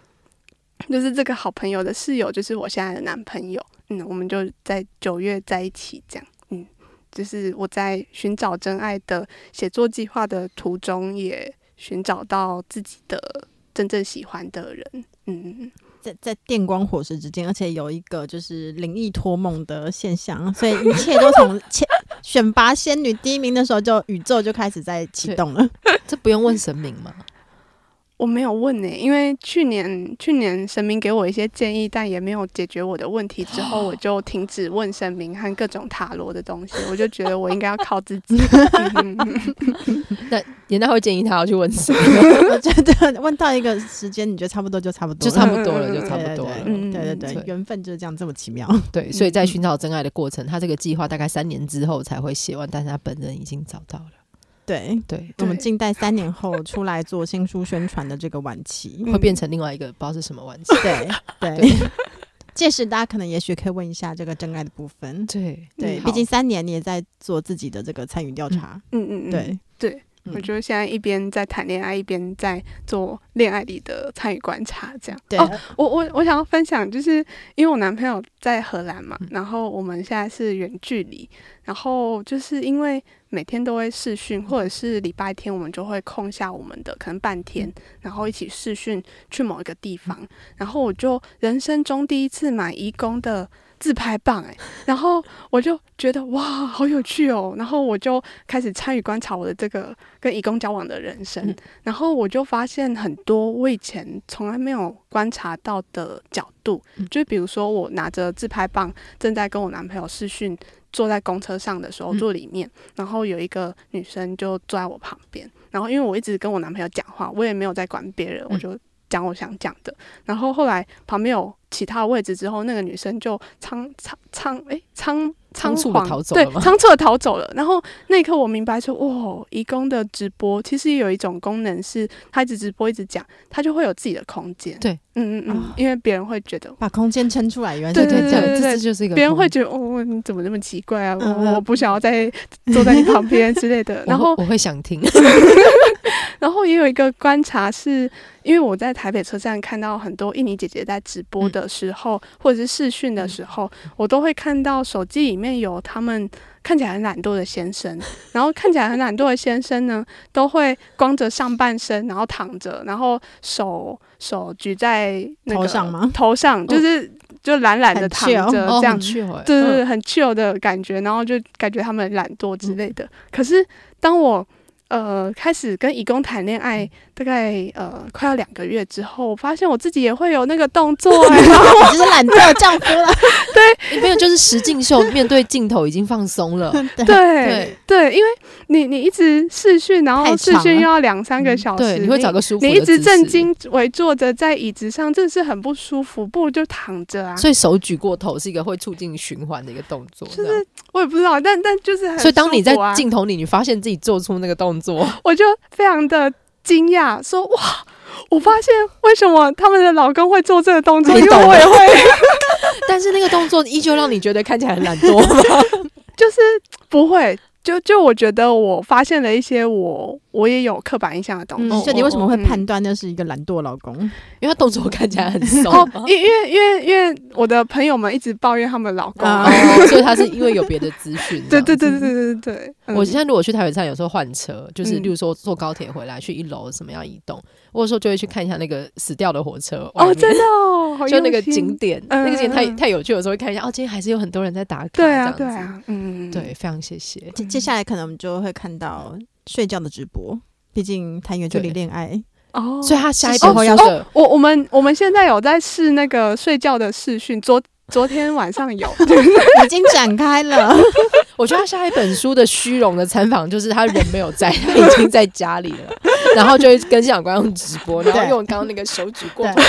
就是这个好朋友的室友，就是我现在的男朋友。嗯，我们就在九月在一起，这样。嗯，就是我在寻找真爱的写作计划的途中，也寻找到自己的真正喜欢的人。嗯，在在电光火石之间，而且有一个就是灵异托梦的现象，所以一切都从选 选拔仙女第一名的时候就宇宙就开始在启动了。这不用问神明吗？我没有问呢、欸，因为去年去年神明给我一些建议，但也没有解决我的问题。之后我就停止问神明和各种塔罗的东西，我就觉得我应该要靠自己。那严大会建议他要去问神 我觉得问到一个时间，你觉得差不多就差不多，就差不多了，就差不多了。对对对，缘分就是这样这么奇妙。对，所以在寻找真爱的过程，他这个计划大概三年之后才会写完，但是他本人已经找到了。对。对，我们静待三年后出来做新书宣传的这个晚期，会变成另外一个不知道是什么晚期。对对，届时大家可能也许可以问一下这个真爱的部分。对。对，毕竟三年你也在做自己的这个参与调查。嗯嗯对，对对。我觉得现在一边在谈恋爱，一边在做恋爱里的参与观察，这样。对。哦，我我我想要分享，就是因为我男朋友在荷兰嘛，然后我们现在是远距离，然后就是因为每天都会视讯，或者是礼拜天我们就会空下我们的可能半天，然后一起视讯去某一个地方，然后我就人生中第一次买义工的。自拍棒哎、欸，然后我就觉得哇，好有趣哦，然后我就开始参与观察我的这个跟义工交往的人生，嗯、然后我就发现很多我以前从来没有观察到的角度，嗯、就比如说我拿着自拍棒正在跟我男朋友视讯，坐在公车上的时候坐里面，嗯、然后有一个女生就坐在我旁边，然后因为我一直跟我男朋友讲话，我也没有在管别人，我就讲我想讲的，然后后来旁边有。其他位置之后，那个女生就仓仓仓哎仓仓促逃走了，对，仓促的逃走了。然后那一刻我明白说，哇，义工的直播其实有一种功能是，他一直直播一直讲，他就会有自己的空间。对，嗯嗯嗯，因为别人会觉得把空间撑出来，原来对对对对，这就是一个别人会觉得哦，你怎么那么奇怪啊？我我不想要再坐在你旁边之类的。然后我会想听。然后也有一个观察是，因为我在台北车站看到很多印尼姐姐在直播的时候，嗯、或者是视讯的时候，嗯、我都会看到手机里面有他们看起来很懒惰的先生，然后看起来很懒惰的先生呢，都会光着上半身，然后躺着，然后手手举在那个头上吗？头上就是就懒懒的躺着这样，哦、对对对，很 chill 的感觉，然后就感觉他们懒惰之类的。嗯、可是当我呃，开始跟义工谈恋爱，大概呃快要两个月之后，我发现我自己也会有那个动作，欸，然后我就是懒惰丈夫了。对，没有，就是石敬秀面对镜头已经放松了。对对对，因为你你一直视讯，然后视讯又要两三个小时，对，你会找个舒服，你一直正襟危坐着在椅子上，真的是很不舒服，不如就躺着啊。所以手举过头是一个会促进循环的一个动作，就是我也不知道，但但就是很。所以当你在镜头里，你发现自己做出那个动作。我就非常的惊讶，说哇，我发现为什么他们的老公会做这个动作，因为我也会，但是那个动作依旧让你觉得看起来很懒惰吗？就是不会。就就我觉得我发现了一些我我也有刻板印象的东西。就、嗯、你为什么会判断那是一个懒惰老公？嗯、因为他动作看起来很 松。因因为因为因为我的朋友们一直抱怨他们老公，哦、所以他是 因为有别的资讯。对对对对对对对。我现在如果去台北站，有时候换车，就是例如说坐高铁回来去一楼什么要移动，或者说就会去看一下那个死掉的火车。哦，真的哦，就那个景点，那个景点太太有趣，有时候会看一下。哦，今天还是有很多人在打卡。对啊，对啊，嗯，对，非常谢谢。接接下来可能我们就会看到睡觉的直播，毕竟谈远距离恋爱哦，所以他下一步要哦，我我们我们现在有在试那个睡觉的视讯，昨昨天晚上有 已经展开了。我觉得他下一本书的虚荣的采访就是他人没有在，他已经在家里了，然后就会跟现场观众直播，然后用刚刚那个手举过头，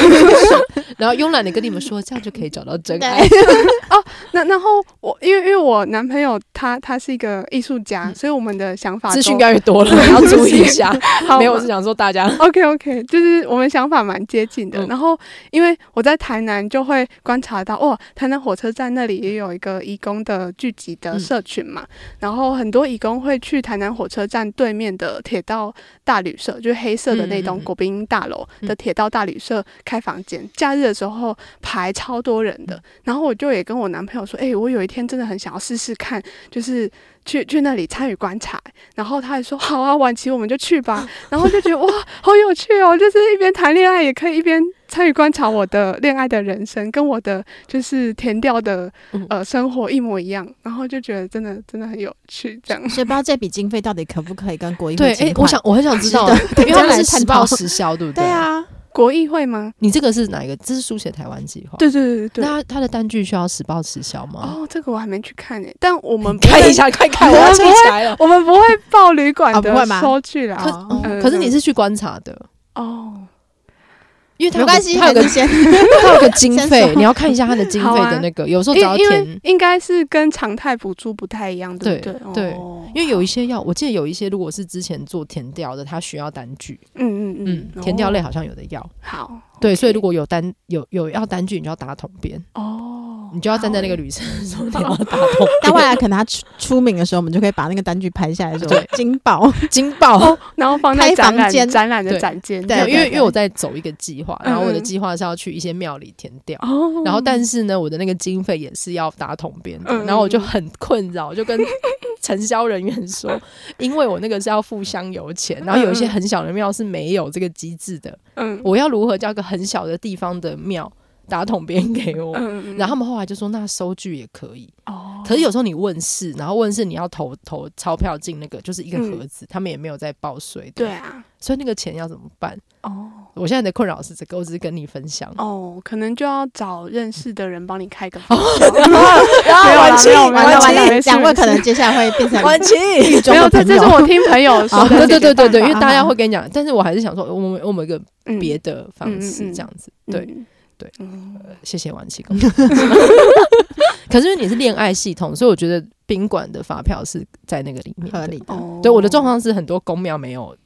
然后慵懒的跟你们说，这样就可以找到真爱 哦。那然后我因为因为我男朋友他他是一个艺术家，所以我们的想法资讯越来越多了，你要注意一下。没有，我是想说大家 OK OK，就是我们想法蛮接近的。然后因为我在台南就会观察到，哇，台南火车站那里也有一个义工的聚集的社群。群嘛，然后很多义工会去台南火车站对面的铁道大旅社，就是黑色的那栋国宾大楼的铁道大旅社开房间。假日的时候排超多人的，然后我就也跟我男朋友说：“哎、欸，我有一天真的很想要试试看，就是去去那里参与观察。”然后他还说：“好啊，晚期我们就去吧。”然后就觉得哇，好有趣哦！就是一边谈恋爱也可以一边参与观察我的恋爱的人生，跟我的就是填调的呃生活一模一样。然后就觉得真的真的很有趣，这样。所以不知道这笔经费到底可不可以跟国艺会对？哎、欸，我想我很想知道，因为他们是实报实销，对不对？对啊。国艺会吗？你这个是哪一个？这是书写台湾计划。对对对对。那他的单据需要实报实销吗？哦，这个我还没去看诶。但我们看一下，快看。我要记起来了，我们不会报旅馆的收据啦。可可是你是去观察的哦。因为他没关系，他有个先，他有个经费，你要看一下他的经费的那个，有时候只要填，应该是跟常态补助不太一样，对不对？对，因为有一些要，我记得有一些如果是之前做填调的，他需要单据，嗯嗯嗯，填调类好像有的要，好，对，所以如果有单有有要单据，你就要打统编。哦，你就要站在那个旅程说你要打通，但未来可能他出出名的时候，我们就可以把那个单据拍下来，说金宝金宝，然后放在展览展览的展间，对，因为因为我在走一个计划，然后我的计划。是要去一些庙里填调，哦、然后但是呢，我的那个经费也是要打统编的，嗯、然后我就很困扰，就跟 承销人员说，因为我那个是要付香油钱，然后有一些很小的庙是没有这个机制的，嗯，我要如何叫一个很小的地方的庙打桶边给我？嗯、然后他们后来就说，那收据也可以哦。可是有时候你问事，然后问事你要投投钞票进那个就是一个盒子，嗯、他们也没有在报税，对啊，所以那个钱要怎么办？哦。我现在的困扰是这个，我只是跟你分享哦，可能就要找认识的人帮你开个。然后完期，完了完了，两位可能接下来会变成完期。没有，这这是我听朋友说的。对对对对对，因为大家会跟你讲，但是我还是想说，我们我们一个别的方式这样子，对对。谢谢完期工。可是因为你是恋爱系统，所以我觉得宾馆的发票是在那个里面合理的。对，我的状况是很多公庙没有。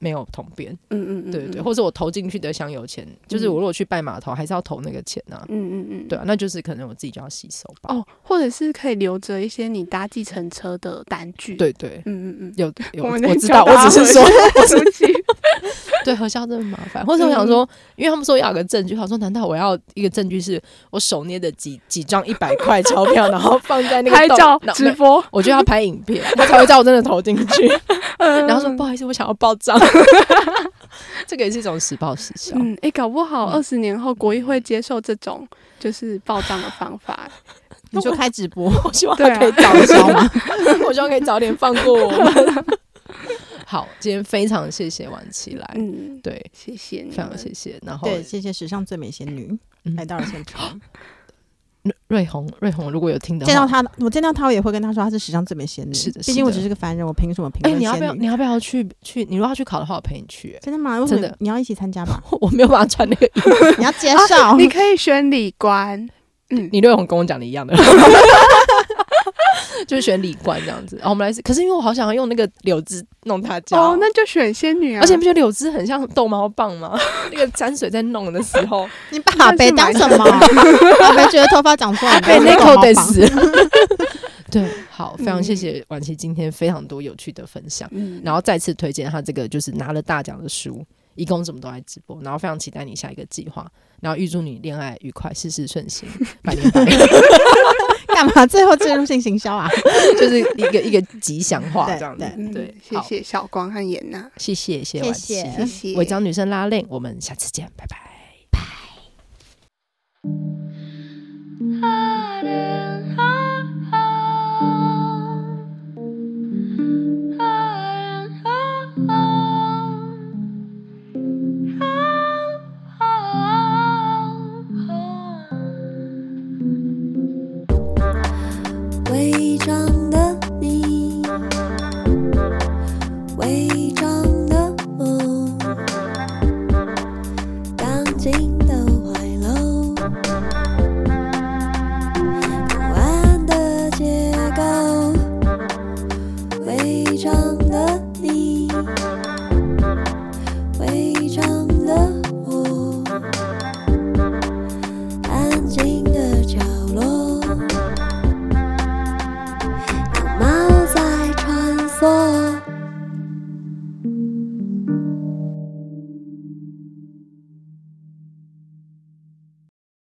没有统编，嗯嗯嗯，对对，或者我投进去的香油钱，就是我如果去拜码头，还是要投那个钱啊，嗯嗯嗯，对啊，那就是可能我自己就要吸收吧。哦，或者是可以留着一些你搭计程车的单据，对对，嗯嗯嗯，有有，我知道，我只是说 对核销真的麻烦，或者我想说，因为他们说要有个证据，他说难道我要一个证据是我手捏的几几张一百块钞票，然后放在那个拍照直播，我就要拍影片，他才会叫我真的投进去，然后说不好意思，我想要报账。这个也是一种时报时效。嗯，哎、欸，搞不好二十年后国艺会接受这种就是报账的方法，你就开直播，我希望他可以早销吗？我希望可以早点放过我们。好，今天非常谢谢婉琪来，嗯，对，谢谢你，非常谢谢。然后，对，谢谢史上最美仙女来到了现场。瑞红，瑞红，如果有听到，见到他，我见到他，我也会跟他说，他是史上最美仙女。是的，毕竟我只是个凡人，我凭什么评论？哎，你要不要？你要不要去去？你如果要去考的话，我陪你去。真的吗？真的，你要一起参加吗？我没有办法穿那个衣服，你要介绍。你可以选礼官。嗯，你瑞红跟我讲的一样的。就是选李冠这样子，然后我们来。可是因为我好想要用那个柳枝弄他家哦，那就选仙女啊。而且不觉得柳枝很像逗猫棒吗？那个沾水在弄的时候，你把阿北当什么？阿北觉得头发长出来，被那口得死。对，好，非常谢谢婉琪今天非常多有趣的分享，嗯，然后再次推荐他这个就是拿了大奖的书，一共怎么都来直播，然后非常期待你下一个计划，然后预祝你恋爱愉快，事事顺心，百年百年。干嘛？最后进入性行销啊？就是一个一个吉祥话这样子。对，谢谢小光和颜娜，谢谢谢谢谢谢。伪装女生拉链，我们下次见，拜拜拜。